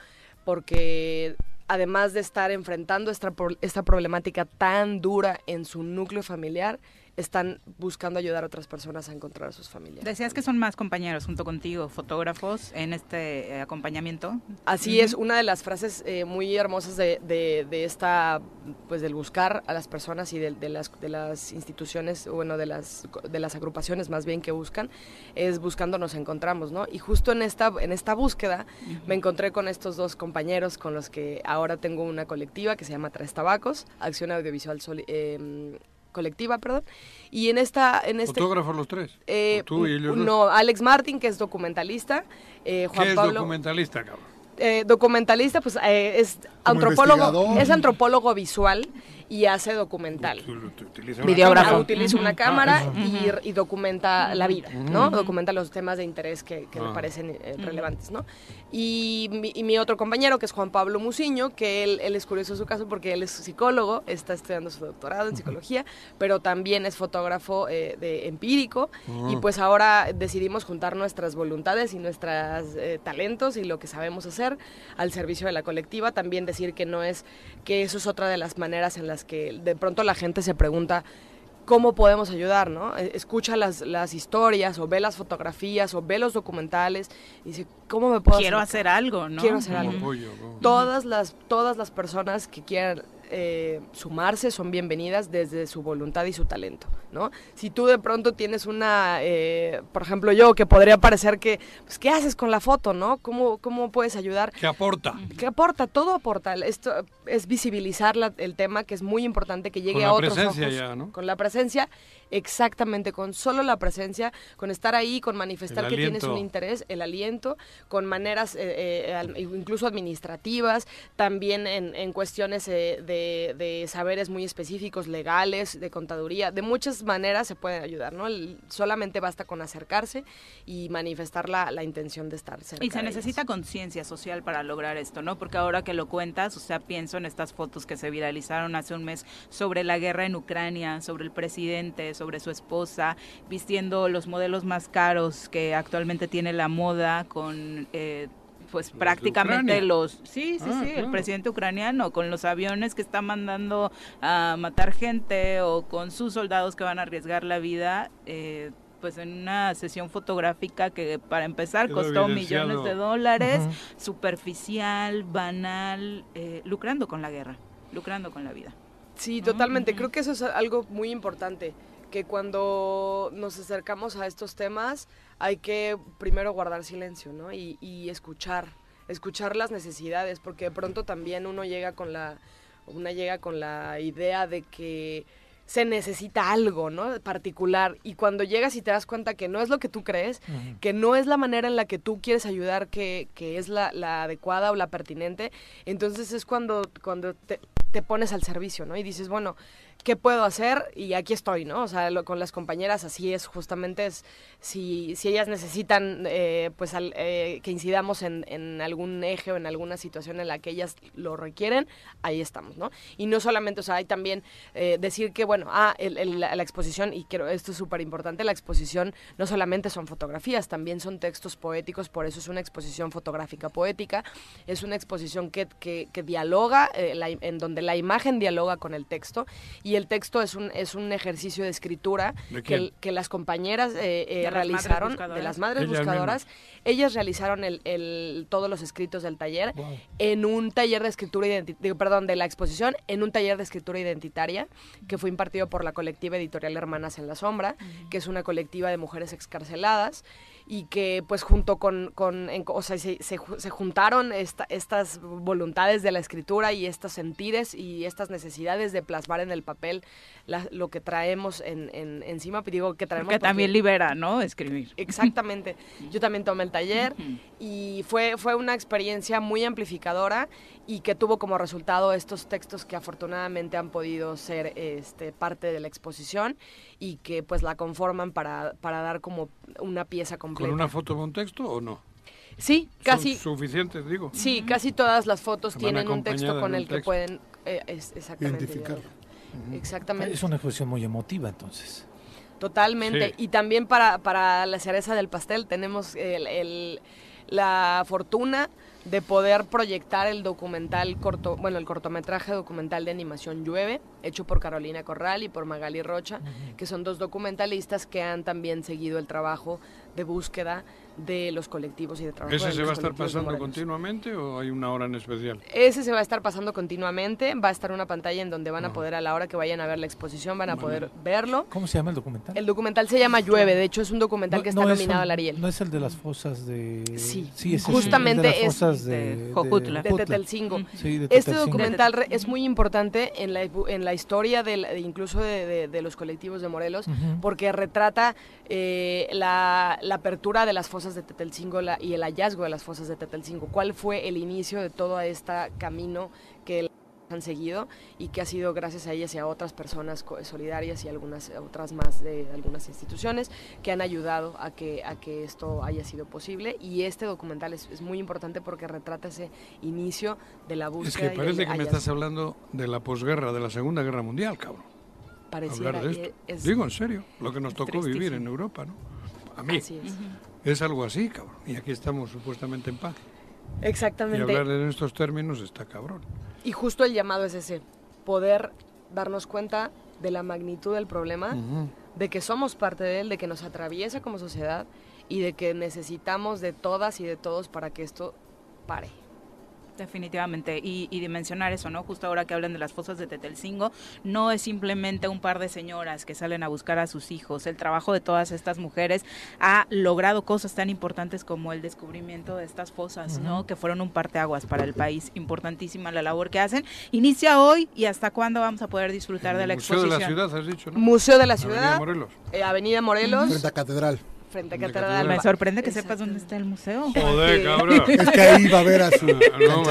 porque además de estar enfrentando esta, esta problemática tan dura en su núcleo familiar, están buscando ayudar a otras personas a encontrar a sus familiares. Decías que son más compañeros junto contigo, fotógrafos, en este eh, acompañamiento. Así es, una de las frases eh, muy hermosas de, de, de esta, pues del buscar a las personas y de, de las, de las instituciones, bueno, de las, de las agrupaciones más bien que buscan, es buscando nos encontramos, ¿no? Y justo en esta, en esta búsqueda me encontré con estos dos compañeros con los que ahora tengo una colectiva que se llama Tres Tabacos, Acción Audiovisual Soli- eh, Colectiva, perdón. Y en esta, en este... ¿Fotógrafos los tres? eh, ¿O tú y ellos dos? no, Alex Martín, que es documentalista, eh, Juan ¿Qué es Pablo documentalista, cabrón? eh, documentalista, pues eh, es antropólogo, es antropólogo visual y hace documental. Utilizas una Videógrafo. Ah, cámara. utiliza una Ah, cámara eso. y, y documenta la vida, ¿no? Documenta los temas de interés que, que le Ah. parecen eh, relevantes, ¿no? Y mi, y mi otro compañero, que es Juan Pablo Muciño, que él, él es curioso su caso porque él es psicólogo, está estudiando su doctorado en psicología, pero también es fotógrafo eh, de empírico y pues ahora decidimos juntar nuestras voluntades y nuestros talentos y lo que sabemos hacer al servicio de la colectiva. También decir que no es, que eso es otra de las maneras en las que de pronto la gente se pregunta cómo podemos ayudar, ¿no? Eh, Escucha las, las historias o ve las fotografías o ve los documentales y dice, ¿cómo me puedo Quiero hacer algo, ¿no? Quiero hacer algo. apoyo, ¿no? Todas las, todas las personas que quieran eh, sumarse son bienvenidas desde su voluntad y su talento, ¿no? Si tú de pronto tienes una, eh, por ejemplo yo, que podría parecer que, pues, ¿qué haces con la foto, no? ¿Cómo, cómo puedes ayudar? ¿Qué aporta? ¿Qué aporta? Todo aporta. Esto es visibilizar la- el tema, que es muy importante que llegue Con a la otros presencia ojos. ya, ¿no? Con la presencia, exactamente, con solo la presencia, con estar ahí, con manifestar que tienes un interés, el aliento, con maneras eh, eh, incluso administrativas, también en, en cuestiones eh, de, de saberes muy específicos, legales, de contaduría, de muchas maneras se pueden ayudar, ¿no? El- solamente basta con acercarse y manifestar la, la intención de estar cerca Y se necesita conciencia social para lograr esto, ¿no? Porque ahora que lo cuentas, o sea, pienso en estas fotos que se viralizaron hace un mes sobre la guerra en Ucrania, sobre el presidente, sobre su esposa, vistiendo los modelos más caros que actualmente tiene la moda con... eh, pues de prácticamente los sí sí Ah, sí el presidente ucraniano con los aviones que está mandando a matar gente o con sus soldados que van a arriesgar la vida eh, pues en una sesión fotográfica que para empezar Quedó costó millones de dólares superficial, banal, eh, lucrando con la guerra, lucrando con la vida. Sí, totalmente. Creo que eso es algo muy importante, que cuando nos acercamos a estos temas hay que primero guardar silencio, ¿no? Y, y escuchar, escuchar las necesidades, porque de pronto también uno llega con la, una llega con la idea de que se necesita algo, ¿no? Particular. Y cuando llegas y te das cuenta que no es lo que tú crees, que no es la manera en la que tú quieres ayudar que, que es la, la adecuada o la pertinente, entonces es cuando, cuando te, te pones al servicio, ¿no? Y dices, bueno, ¿qué puedo hacer? Y aquí estoy, ¿no? O sea, con las compañeras así es, justamente si, si ellas necesitan, eh, pues, eh, que incidamos en, algún eje o en alguna situación en la que ellas lo requieren, ahí estamos, ¿no? Y no solamente, o sea, hay también eh, decir que, bueno, ah, el- la, exposición, y creo esto es súper importante, la exposición no solamente son fotografías, también son textos poéticos, por eso es una exposición fotográfica poética, es una exposición que, que, dialoga, en donde la imagen dialoga con el texto y el texto es un, es un ejercicio de escritura ¿De que, las compañeras eh, eh, De las madres realizaron, de buscadoras. las madres Ellas buscadoras. Ellas realizaron el, el- todos los escritos del taller en un taller de escritura identitaria, perdón, de la exposición, en un taller de escritura identitaria que fue impartido por la colectiva editorial Hermanas en la Sombra, que es una colectiva de mujeres excarceladas y que pues junto con, con en- o sea, se, se se juntaron esta- estas voluntades de la escritura y estos sentires y estas necesidades de plasmar en el papel la- lo que traemos en, en- encima, digo que traemos porque- también libera, ¿no? Escribir. Exactamente. Yo también tomé el taller y fue, fue una experiencia muy amplificadora y que tuvo como resultado estos textos que afortunadamente han podido ser este, parte de la exposición y que pues la conforman para, para dar como una pieza ¿Con completa. una foto de un texto o no? Sí, Son casi, suficientes, digo. sí, casi todas las fotos tienen un texto con el que pueden eh, es- exactamente Identificar. dialogar. Exactamente. Es una expresión muy emotiva, entonces. Totalmente. Sí. Y también para, para la cereza del pastel tenemos el- el- la fortuna de poder proyectar el documental corto, bueno, el cortometraje documental de animación Llueve, hecho por Carolina Corral y por Magali Rocha, que son dos documentalistas que han también seguido el trabajo de búsqueda de los colectivos y de trabajo. ¿Ese de se va a estar pasando continuamente o hay una hora en especial? Ese se va a estar pasando continuamente, va a estar una pantalla en donde van a poder a la hora que vayan a ver la exposición van a poder verlo. ¿Cómo se llama el documental? El documental se llama Llueve, de hecho es un documental que está es nominado un- al Ariel. No es el de las fosas de... Sí. es el- Justamente el de las es fosas de de, Jojutla. de Tetelcingo. Sí, de Este documental re- es muy importante en la, en la historia del- de, incluso de, de- de los colectivos de Morelos, porque retrata eh, la, la apertura de las fosas de Tetelcingo la- y el hallazgo de las fosas de Tetelcingo. ¿Cuál fue el inicio de todo este camino que han seguido y que ha sido gracias a ellas y a otras personas solidarias y algunas otras más de algunas instituciones que han ayudado a que, a que esto haya sido posible y este documental es, es muy importante porque retrata ese inicio de la búsqueda Es que parece que me estás hablando de la posguerra, de la Segunda Guerra Mundial, cabrón. Pareciera, Hablar de esto. es- Digo, en serio, lo que nos tocó vivir en Europa, ¿no? A mí. así es. Es algo así, cabrón. Y aquí estamos supuestamente en paz. Y Exactamente. hablar en estos términos está cabrón. Y justo el llamado es ese, poder darnos cuenta de la magnitud del problema, de que somos parte de él, de que nos atraviesa como sociedad y de que necesitamos de todas y de todos para que esto pare. Definitivamente, y, y dimensionar eso, ¿no? Justo ahora que hablan de las fosas de Tetelcingo, no es simplemente un par de señoras que salen a buscar a sus hijos. El trabajo de todas estas mujeres ha logrado cosas tan importantes como el descubrimiento de estas fosas, ¿no? Que fueron un parteaguas para el país. Importantísima la labor que hacen. Inicia hoy y hasta cuándo vamos a poder disfrutar de la Museo de exposición. la Ciudad, has dicho, ¿no? Museo de la Avenida Ciudad, Morelos. eh, Avenida Morelos, Frente a Catedral. Frente a Catedral. Me sorprende que sepas dónde está el museo. Joder, cabrón. Es que ahí va a ver a su... No,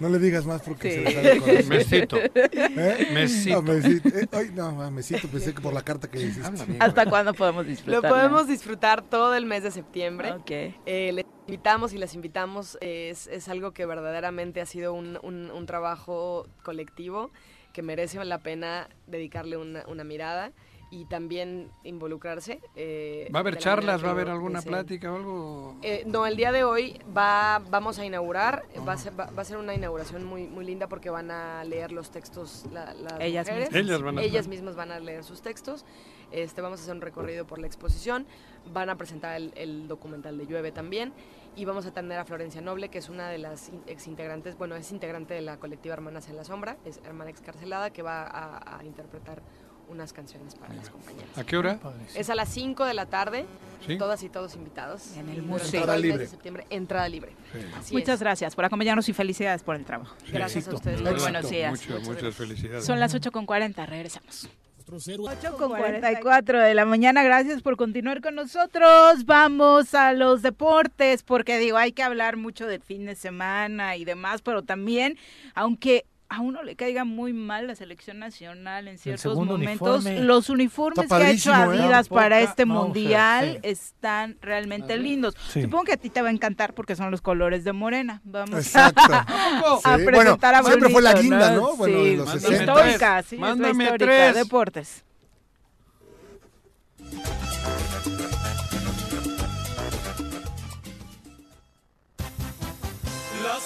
No le digas más porque Sí. se le sale el corazón. Mesito. ¿Eh? Mesito. No, mesito. Eh, ay, no, mesito, pensé que por la carta que hiciste. ¿Hasta cuándo podemos Lo disfrutar? podemos disfrutar todo el mes de septiembre. Ok. Eh, les invitamos y las invitamos. es, es algo que verdaderamente ha sido un, un- un trabajo colectivo que merece la pena dedicarle una, una mirada y también involucrarse. eh, ¿Va a haber charlas? ¿Va a haber alguna plática o algo? Eh, no, el día de hoy va, vamos a inaugurar, va, a ser, va, va a ser una inauguración muy, muy linda porque van a leer los textos la- las Ellas mujeres. mismas. Ellas van a Ellas hacer. mismas van a leer sus textos. Este, vamos a hacer un recorrido por la exposición. Van a presentar el, el documental de Llueve también. Y vamos a tener a Florencia Noble, que es una de las in- exintegrantes, bueno, es integrante de la colectiva Hermanas en la Sombra, es hermana excarcelada, que va a, a interpretar unas canciones para las compañeras. ¿A qué hora? Es a las 5 de la tarde, ¿Sí? todas y todos invitados. En el museo. Entrada todo el mes de libre. septiembre, entrada libre. Sí. Muchas es. gracias por acompañarnos y felicidades por el trabajo. Gracias Éxito. a ustedes. Muy buenos días. Muchas, muchas felicidades. Son las 8.40, regresamos. Nuestros héroes. 8 con 44 de la mañana, gracias por continuar con nosotros. Vamos a los deportes, porque digo, hay que hablar mucho del fin de semana y demás, pero también, aunque a uno le caiga muy mal la selección nacional en ciertos momentos, uniforme. los uniformes que ha hecho ¿eh? Adidas para este mundial sí. están realmente lindos. Sí. Supongo que a ti te va a encantar porque son los colores de Morena. Vamos Exacto. a Sí, bueno, presentar a siempre fue la guinda, ¿no? Bueno, sí, de los Mándame 60. histórica, sí, es mándame la histórica. tres. Deportes.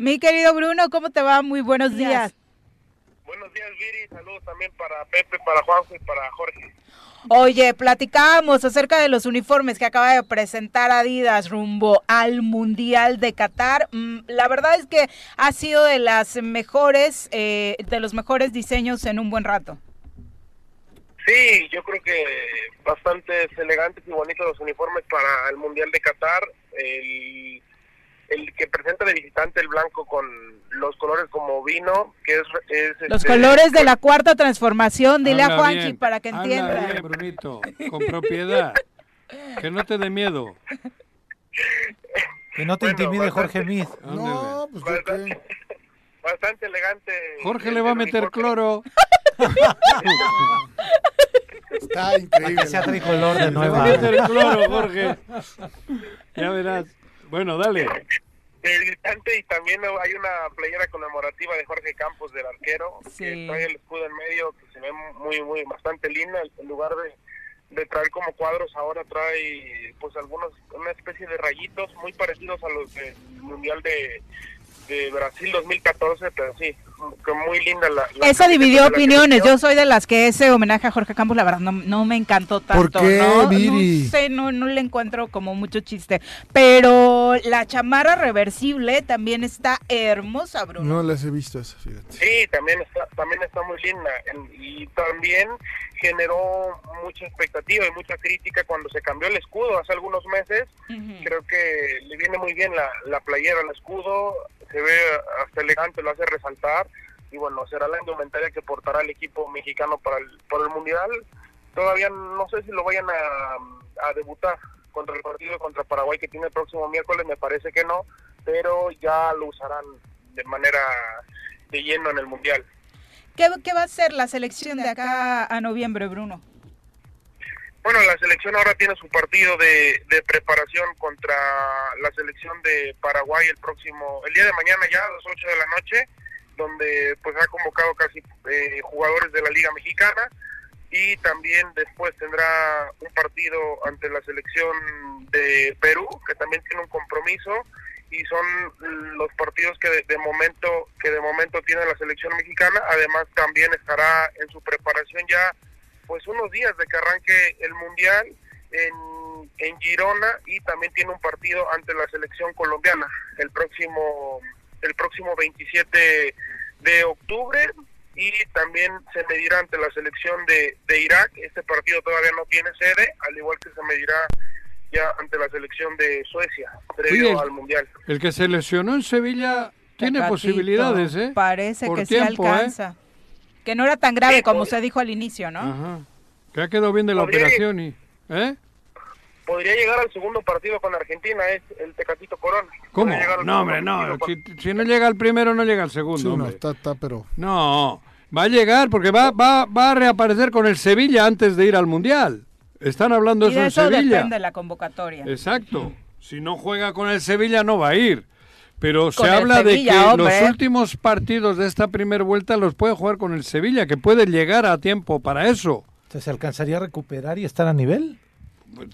Mi querido Bruno, ¿cómo te va? Muy buenos días. Buenos días, Viri. Saludos también para Pepe, para Juanjo y para Jorge. Oye, platicábamos acerca de los uniformes que acaba de presentar Adidas rumbo al Mundial de Qatar. Mm, La verdad es que ha sido de las mejores, eh, de los mejores diseños en un buen rato. Sí, yo creo que bastante elegantes y bonitos los uniformes para el Mundial de Qatar. El, el que presenta de visitante el blanco con los colores como vino, que es... es, Los este, colores de la cuarta transformación, dile a bien, para que habla entienda. bien, Brunito, con propiedad. Que no te dé miedo. Que no te Bueno, intimide bastante- Jorge Mid. No, pues. Bastante, bastante elegante. Jorge le va a meter uniforme. cloro. Está increíble. Que sea tricolor de Le va a meter cloro, Jorge. Ya verás. Bueno, dale. El gritante y también hay una playera conmemorativa de Jorge Campos del arquero Sí. que trae el escudo en medio que se ve muy muy bastante linda en lugar de, de traer como cuadros ahora trae pues algunos una especie de rayitos muy parecidos a los del mundial de, de Brasil 2014 pero sí que muy linda la, la Esa dividió opiniones. Yo soy de las que ese homenaje a Jorge Campos, la verdad, no, no me encantó tanto. ¿Por qué, ¿no? Viri? No sé, no, no le encuentro como mucho chiste. Pero la chamarra reversible también está hermosa, Bruno. No las he visto esas, fíjate. Sí, también está, también está muy linda y también generó mucha expectativa y mucha crítica cuando se cambió el escudo hace algunos meses. Creo que le viene muy bien la, la playera, el escudo, se ve hasta elegante, lo hace resaltar y bueno, será la indumentaria que portará el equipo mexicano para el, para el Mundial. Todavía no sé si lo vayan a, a debutar contra el partido contra Paraguay que tiene el próximo miércoles, me parece que no, pero ya lo usarán de manera de lleno en el Mundial. ¿Qué, qué va a ser la selección de acá a noviembre, Bruno? Bueno, la selección ahora tiene su partido de, de preparación contra la selección de Paraguay el próximo, el día de mañana ya a las 8 de la noche, donde pues ha convocado casi eh, jugadores de la Liga Mexicana. Y también después tendrá un partido ante la selección de Perú, que también tiene un compromiso. Y son los partidos que de, de momento que de momento tiene la selección mexicana, además también estará en su preparación ya pues unos días de que arranque el mundial en, en Girona y también tiene un partido ante la selección colombiana el próximo el próximo 27 de octubre y también se medirá ante la selección de, de Irak este partido todavía no tiene sede al igual que se medirá ya ante la selección de Suecia previo Oye, al mundial El que se lesionó en Sevilla tiene Tecatito, posibilidades, ¿eh? Parece Por que tiempo, sí ¿eh? Que no era tan grave Sí, como se dijo al inicio, ¿no? Ajá. Que ha quedado bien de la Podría- operación y... ¿Eh? podría llegar al segundo partido con Argentina es el Tecatito Corona ¿Cómo? No, hombre, no. Si, si no llega al primero, no llega al segundo, Sí, no, hombre. está, está, pero... No, va a llegar porque va, va, va a reaparecer con el Sevilla antes de ir al Mundial. Están hablando Y eso de en eso Sevilla. depende la convocatoria. Exacto. Si no juega con el Sevilla no va a ir. Pero se habla Sevilla, de que hombre. los últimos partidos de esta primera vuelta los puede jugar con el Sevilla, que puede llegar a tiempo para eso. Entonces, ¿Se alcanzaría a recuperar y estar a nivel?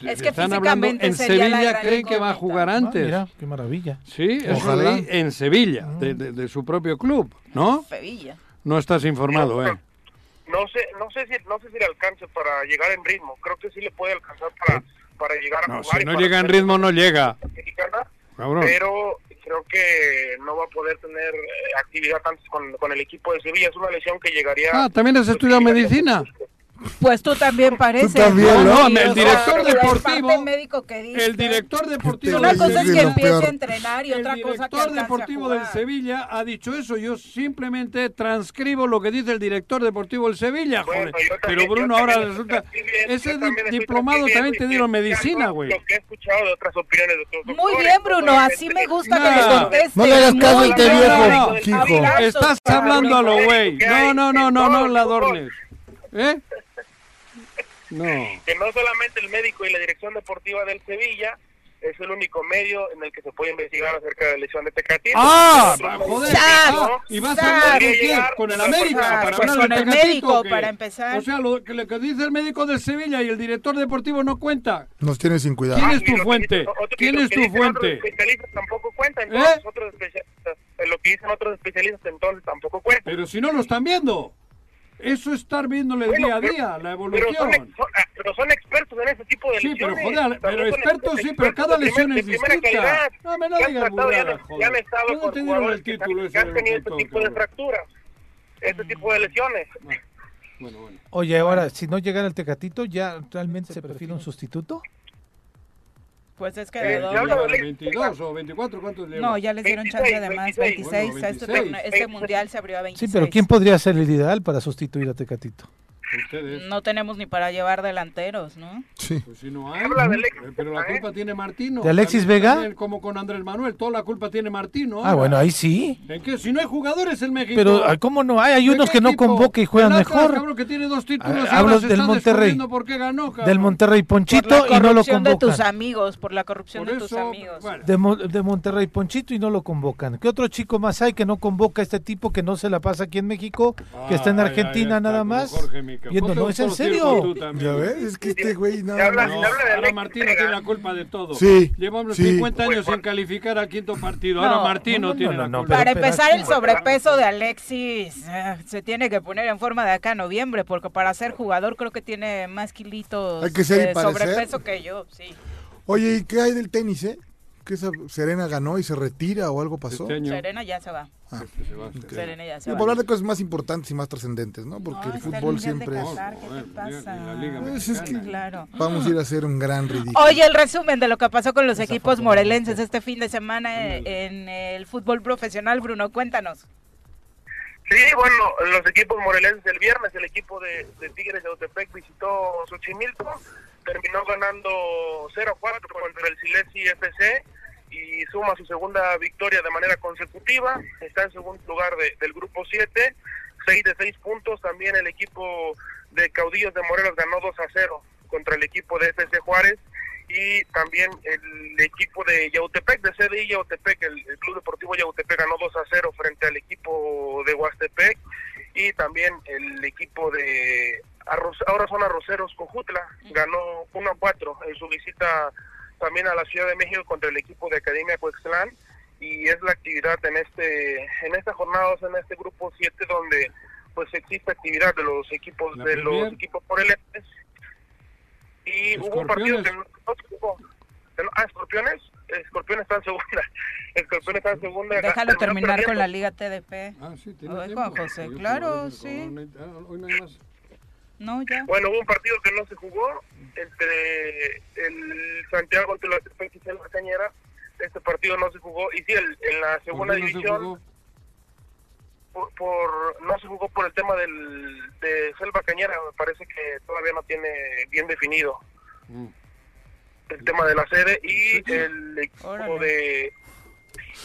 Es que Están hablando en Sevilla, creen que va a jugar Ah, antes. mira, qué maravilla. Sí, eso Ojalá. leí en Sevilla, de, de- de su propio club, ¿no? Sevilla. No estás informado, ¿eh? no sé no sé si no sé si le alcance para llegar en ritmo creo que sí le puede alcanzar para para llegar a No, jugar si no llega en ritmo, no llega. mexicana, Cabrón. pero creo que no va a poder tener eh, actividad antes con, con el equipo de Sevilla es una lesión que llegaría Ah, ¿también has estudiado que llegaría- medicina? Pues tú también pareces. también, No, ¿no? el director El deportivo, parte médico que diste. el director deportivo Una del cosa es que empiece a entrenar y el otra cosa que director alcance a deportivo del. Sevilla ha dicho eso. Yo simplemente transcribo lo que dice el director deportivo del Sevilla, Bueno, joder. yo también- Pero Bruno ahora resulta... bien, Ese diplomado también te dieron medicina, güey. Lo que he escuchado de otras opiniones de otros Muy bien, Bruno, así me gusta Nah. que le contestes. No le hagas caso a este viejo, Estás hablando a lo güey. No, no, no, no, no, el la adornes. ¿Eh? No. que no solamente el médico y la dirección deportiva del Sevilla es el único medio en el que se puede investigar acerca de la lesión de Tecatito. Ah, joder. Ah, ¿Y vas a hablar con quién? Con el una América. para Pues hablar con el Tecatito, médico, para empezar. O sea, lo que, lo que dice el médico del Sevilla y el director deportivo no cuenta. Nos tiene sin cuidado. ¿Quién Ah, es y tu fuente? otros- ¿Quién es tu fuente? especialistas tampoco cuenta, ¿Eh? otros especialistas, eh, lo que dicen otros especialistas entonces tampoco cuenta. Pero si no lo están viendo. Eso es estar viéndole Bueno, día a pero- día, la Pero evolución. son, son- ah, pero son expertos en ese tipo de Sí, pero lesiones. joder, pero expertos sí, pero cada de lesión primer- es distinta. calidad. No, me no han digas ya, burradas, han- ya han joder. estado ¿Dónde con te dieron el jugadores que, título que ese han de tenido este tipo de fracturas, este tipo de lesiones. Bueno, bueno. Oye, ahora, si no llegara el Tecatito, ¿ya realmente se prefiere un sustituto? Pues es que Eh, de hablo- 22 o 24, ¿cuántos lleva? No, ya les dieron chance de 26, más, 26. 26. Bueno, este, 26. torneo- este mundial se abrió a 26. Sí, pero ¿quién podría ser el ideal para sustituir a Tecatito? Ustedes. No tenemos ni para llevar delanteros, ¿no? Sí. Pues si no hay. Habla de Alexis Eh, Pero la Vega, ¿eh? culpa tiene Martino. ¿De Alexis También- Vega? como con Andrés Manuel, toda la culpa tiene Martino. Ah, ahora. bueno, ahí sí. ¿En qué? Si no hay jugadores en México. Pero, ah, ¿cómo no? Hay, hay ¿De unos que no convoca y juegan El Atlas, mejor. cabrón, que tiene dos títulos Ah, hablo del Monterrey. por qué ganó. Del Monterrey Ponchito y no lo corrupción de tus convocan. amigos, por la corrupción Por de tus amigos. bueno, De, Mo- de Monterrey Ponchito y no lo convocan. ¿Qué otro chico más hay que no convoca a este tipo que no se la pasa aquí en México, que está en Argentina ahí está, nada más? Jorge Mica. Viendo, no, es en serio. Ya ves, es que este güey nada habla- más. No, se habla de ahora Martino tiene la culpa de todo. Sí, Llevamos sí. 50 años Pues, sin calificar al quinto partido. No, Ahora Martino no, no, tiene no, la no, culpa. Para empezar, el sobrepeso de Alexis eh, se tiene que poner en forma de acá a noviembre, porque para ser jugador creo que tiene más kilitos Hay que ser y de parecer. sobrepeso que yo, sí. Oye, ¿y qué hay del tenis, eh? ¿Que esa Serena ganó y se retira o algo pasó? Este. Serena ya se va. Este se va se Y va. por hablar de cosas más importantes y más trascendentes, ¿no? Porque No, el fútbol siempre es... ¿qué te pasa? y la Liga Pues es que- Claro. Vamos a ir a hacer un gran ridículo. Oye, el resumen de lo que pasó con los equipos morelenses este fin de semana eh, en el fútbol profesional, Bruno, cuéntanos. Sí, bueno, los equipos morelenses el viernes, el equipo de, de Tigres de Otepec visitó Xochimilco, terminó ganando 0-4 contra el Silesi FC y suma su segunda victoria de manera consecutiva, está en segundo lugar de- del grupo 7, 6 de 6 puntos, también el equipo de Caudillos de Morelos ganó 2 a 0 contra el equipo de FC Juárez y también el equipo de Yautepec, de CDI Yautepec, el, Club Deportivo Yautepec ganó 2 a 0 frente al equipo de Huastepec y también el equipo de Arroz- ahora son Arroceros Cojutla, ganó 1 a 4 en su visita también a la Ciudad de México contra el equipo de Academia Coextlán y es la actividad en este en esta jornada, o sea, en este grupo 7 donde pues existe actividad de los equipos La de los equipos morelenses y hubo un partido que no se jugó. Que no- Ah, Escorpiones. Escorpiones está en segunda. Escorpiones está en segunda. Déjalo terminar con la Liga TDP. Ah, sí, tiene Oye, tiempo. Juan José, claro, sí. ah, Hoy no hay más. No, ya. Bueno, hubo un partido que no se jugó entre el Santiago ante la y la Cañera. Este partido no se jugó. Y sí, el- en la ¿Por segunda qué no se división jugó? por, por- no se jugó por el tema del de Selva Cañera. Me parece que todavía no tiene bien definido Mm. el tema de la sede y el equipo Órale. de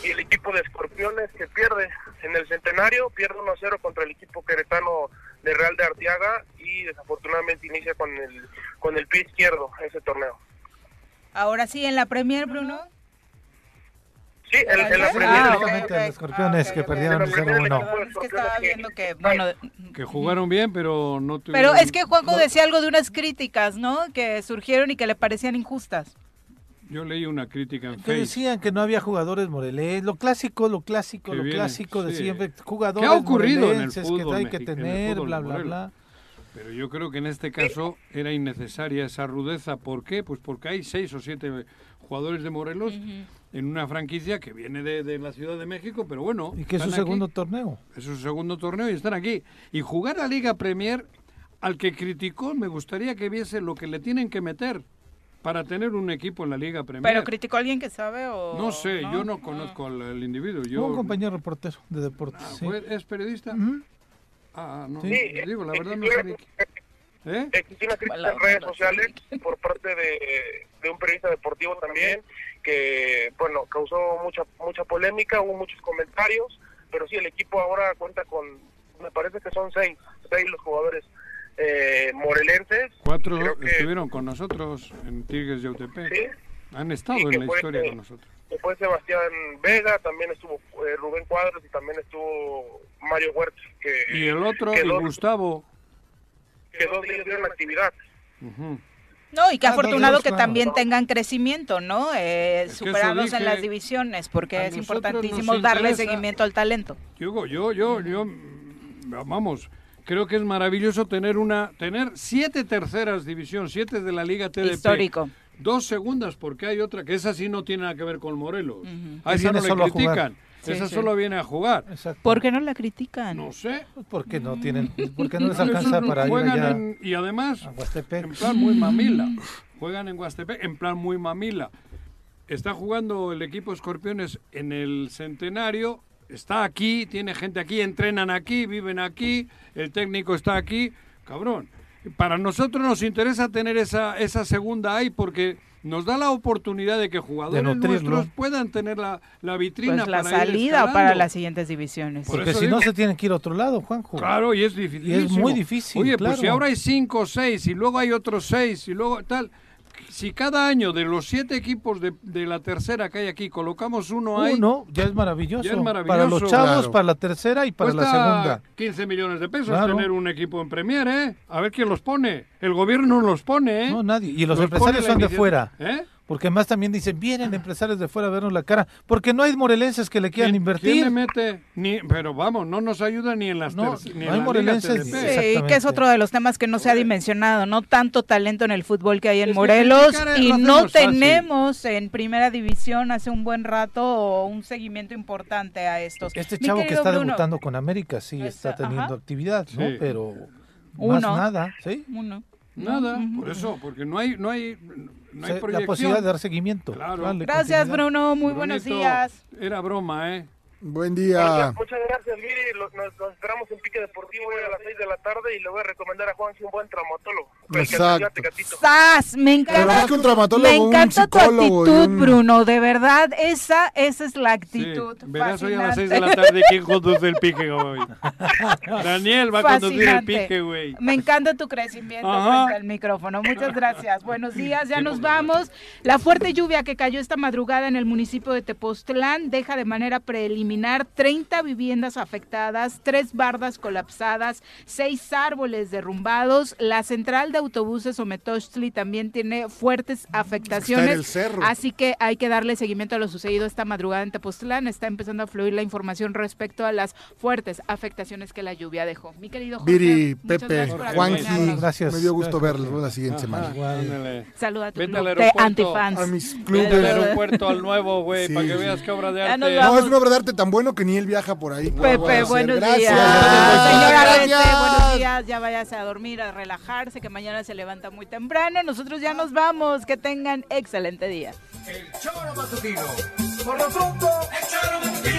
y el equipo de Escorpiones que pierde en el centenario pierde 1-0 contra el equipo queretano de Real de Arteaga y desafortunadamente inicia con el con el pie izquierdo ese torneo Ahora sí, en la Premier, Bruno. sí en, en la Ah, Premier los Escorpiones Ah, que perdieron En la Premier 0-1. Perdón, es que estaba viendo que, bueno, Que jugaron bien, pero no tuvieron... pero es que Juanjo decía algo de unas críticas, ¿no? Que surgieron y que le parecían injustas. Yo leí una crítica en Que Facebook. decían que no había jugadores morelenses, lo clásico, lo clásico, Que lo viene, cleásico de sí. siempre, jugadores ¿Qué ha ocurrido en el morelenses que fútbol hay que tener, fútbol bla, bla, Morelos? bla. Pero yo creo que en este caso era innecesaria esa rudeza. ¿Por qué? Pues porque hay seis o siete jugadores de Morelos en una franquicia que viene de, de la Ciudad de México, pero bueno. Y que es su aquí. segundo torneo. Es su segundo torneo y están aquí. Y jugar la Liga Premier al que criticó me gustaría que viese lo que le tienen que meter para tener un equipo en la Liga Premier. ¿Pero criticó a alguien que sabe o...? No sé, yo no conozco al, al individuo. Yo, Un compañero reportero de deportes. Ah, sí. ¿fue- ¿Es periodista? Ujú. Ah, no, Sí. digo, la verdad no sé ni ¿Eh? Existe una crítica en redes sociales por parte de, de un periodista deportivo también que, bueno, causó mucha mucha polémica, hubo muchos comentarios, pero sí, el equipo ahora cuenta con, me parece que son seis, seis los jugadores eh, morelenses. Cuatro que- estuvieron con nosotros en Tigres de UTP. Sí. Han estado Sí, en la fue- historia con nosotros. Después Sebastián Vega, también estuvo eh, Rubén Cuadros y también estuvo Mario Huerta, que, Y el otro, que y dos, Gustavo. que dos de ellos dieron actividad. No, y qué Ah, afortunado dos, que claro. también tengan crecimiento, ¿no? Eh, superarlos en las divisiones, porque es importantísimo darle interesa- seguimiento al talento. Yo, yo, yo, yo, vamos, creo que es maravilloso tener una, tener siete terceras división, siete de la Liga TDP. Histórico. Dos segundas, porque hay otra que esa sí no tiene nada que ver con Morelos. A Que esa no viene le solo a jugar. critican. Sí, esa sí. solo viene a jugar. Exacto. ¿Por qué no la critican? No sé. ¿Por qué no tienen? ¿Por qué no les alcanza no- para ir allá en- y además, a Huastepec? en plan muy mamila. Juegan en Huastepec en plan muy mamila. Está jugando el equipo Escorpiones en el centenario. Está aquí, tiene gente aquí, entrenan aquí, viven aquí, el técnico está aquí. Cabrón. Para nosotros nos interesa tener esa, esa segunda ahí porque nos da la oportunidad de que jugadores nutrirlo. nuestros puedan tener la, la vitrina Pues la para salida para las siguientes divisiones. Por Porque si no se tienen que ir a otro lado, Juanjo. Claro, y es difícil. Y es muy difícil, Oye, claro. pues si ahora hay cinco o seis y luego hay otros seis y luego tal. Si cada año de los siete equipos de, de la tercera que hay aquí colocamos uno ahí, Uno ya es maravilloso. Ya es maravilloso. Para los chavos, Claro. para la tercera y para la cuesta segunda. 15 millones de pesos Claro. tener un equipo en Premier, ¿eh? A ver quién los pone. El gobierno no los pone, ¿eh? No, nadie. Y los Los empresarios la son de fuera. ¿Eh? Porque más también dicen, vienen empresarios de fuera a vernos la cara. Porque no hay morelenses que le quieran ¿Quién- invertir. ¿Quién le mete? Ni, pero vamos, no nos ayuda ni en las No, ter- ni no en hay la morelenses. Sí, que es otro de los temas que no se ha dimensionado, no tanto talento en el fútbol que hay en Es Morelos y no fácil. tenemos en primera división hace un buen rato un seguimiento importante a estos. Este Mi chavo que está Bruno, debutando con América, sí, está teniendo ajá. actividad, ¿no? Sí. Pero Uno. más nada, ¿sí? Uno. Nada, por eso, porque no hay, no hay, no hay O sea, proyección. la posibilidad de dar seguimiento. Claro. Dale Gracias. Bruno. Muy buenos días. Era broma, ¿eh? Buen día. muchas gracias. Lo- Nos, nos esperamos en Pique Deportivo hoy a las 6 de la tarde y le voy a recomendar a Juan un buen traumatólogo. Exacto. ¡Sas! Me encanta. que un Me un encanta tu actitud, un- Bruno. De verdad, esa, esa es la Sí. actitud. Verás hoy a las 6 fascinante. de la tarde quién conduce el pique, güey. Daniel va a conducir el pique, güey. Me encanta tu crecimiento frente al micrófono. Muchas gracias. Buenos días. Ya nos vamos. La fuerte lluvia que cayó esta madrugada en el municipio de Tepoztlán deja de manera preliminar 30 viviendas afectadas, tres bardas colapsadas, seis árboles derrumbados. La central de autobuses Ometochtli también tiene fuertes afectaciones. Está en el cerro. Así que hay que darle seguimiento a lo sucedido esta madrugada en Tepoztlán. Está empezando a fluir la información respecto a las fuertes afectaciones que la lluvia dejó. Mi querido Jorge, Viri, Pepe, acompañarnos. Gracias. me dio gusto Gracias. verlos la siguiente semana. Saluda a tu Vete club al de aeropuerto. antifans. A mis Vete al clubes. aeropuerto al nuevo, güey, Sí, para que veas qué obra de arte. No, es una obra de arte tan bueno que ni él viaja por ahí. Pepe, buenos Gracias. días. Gracias. Señora buenos días. Ya váyase a dormir, a relajarse, que mañana se levanta muy temprano. Nosotros ya nos vamos. Que tengan excelente día. El choro. Por lo pronto, el choro que.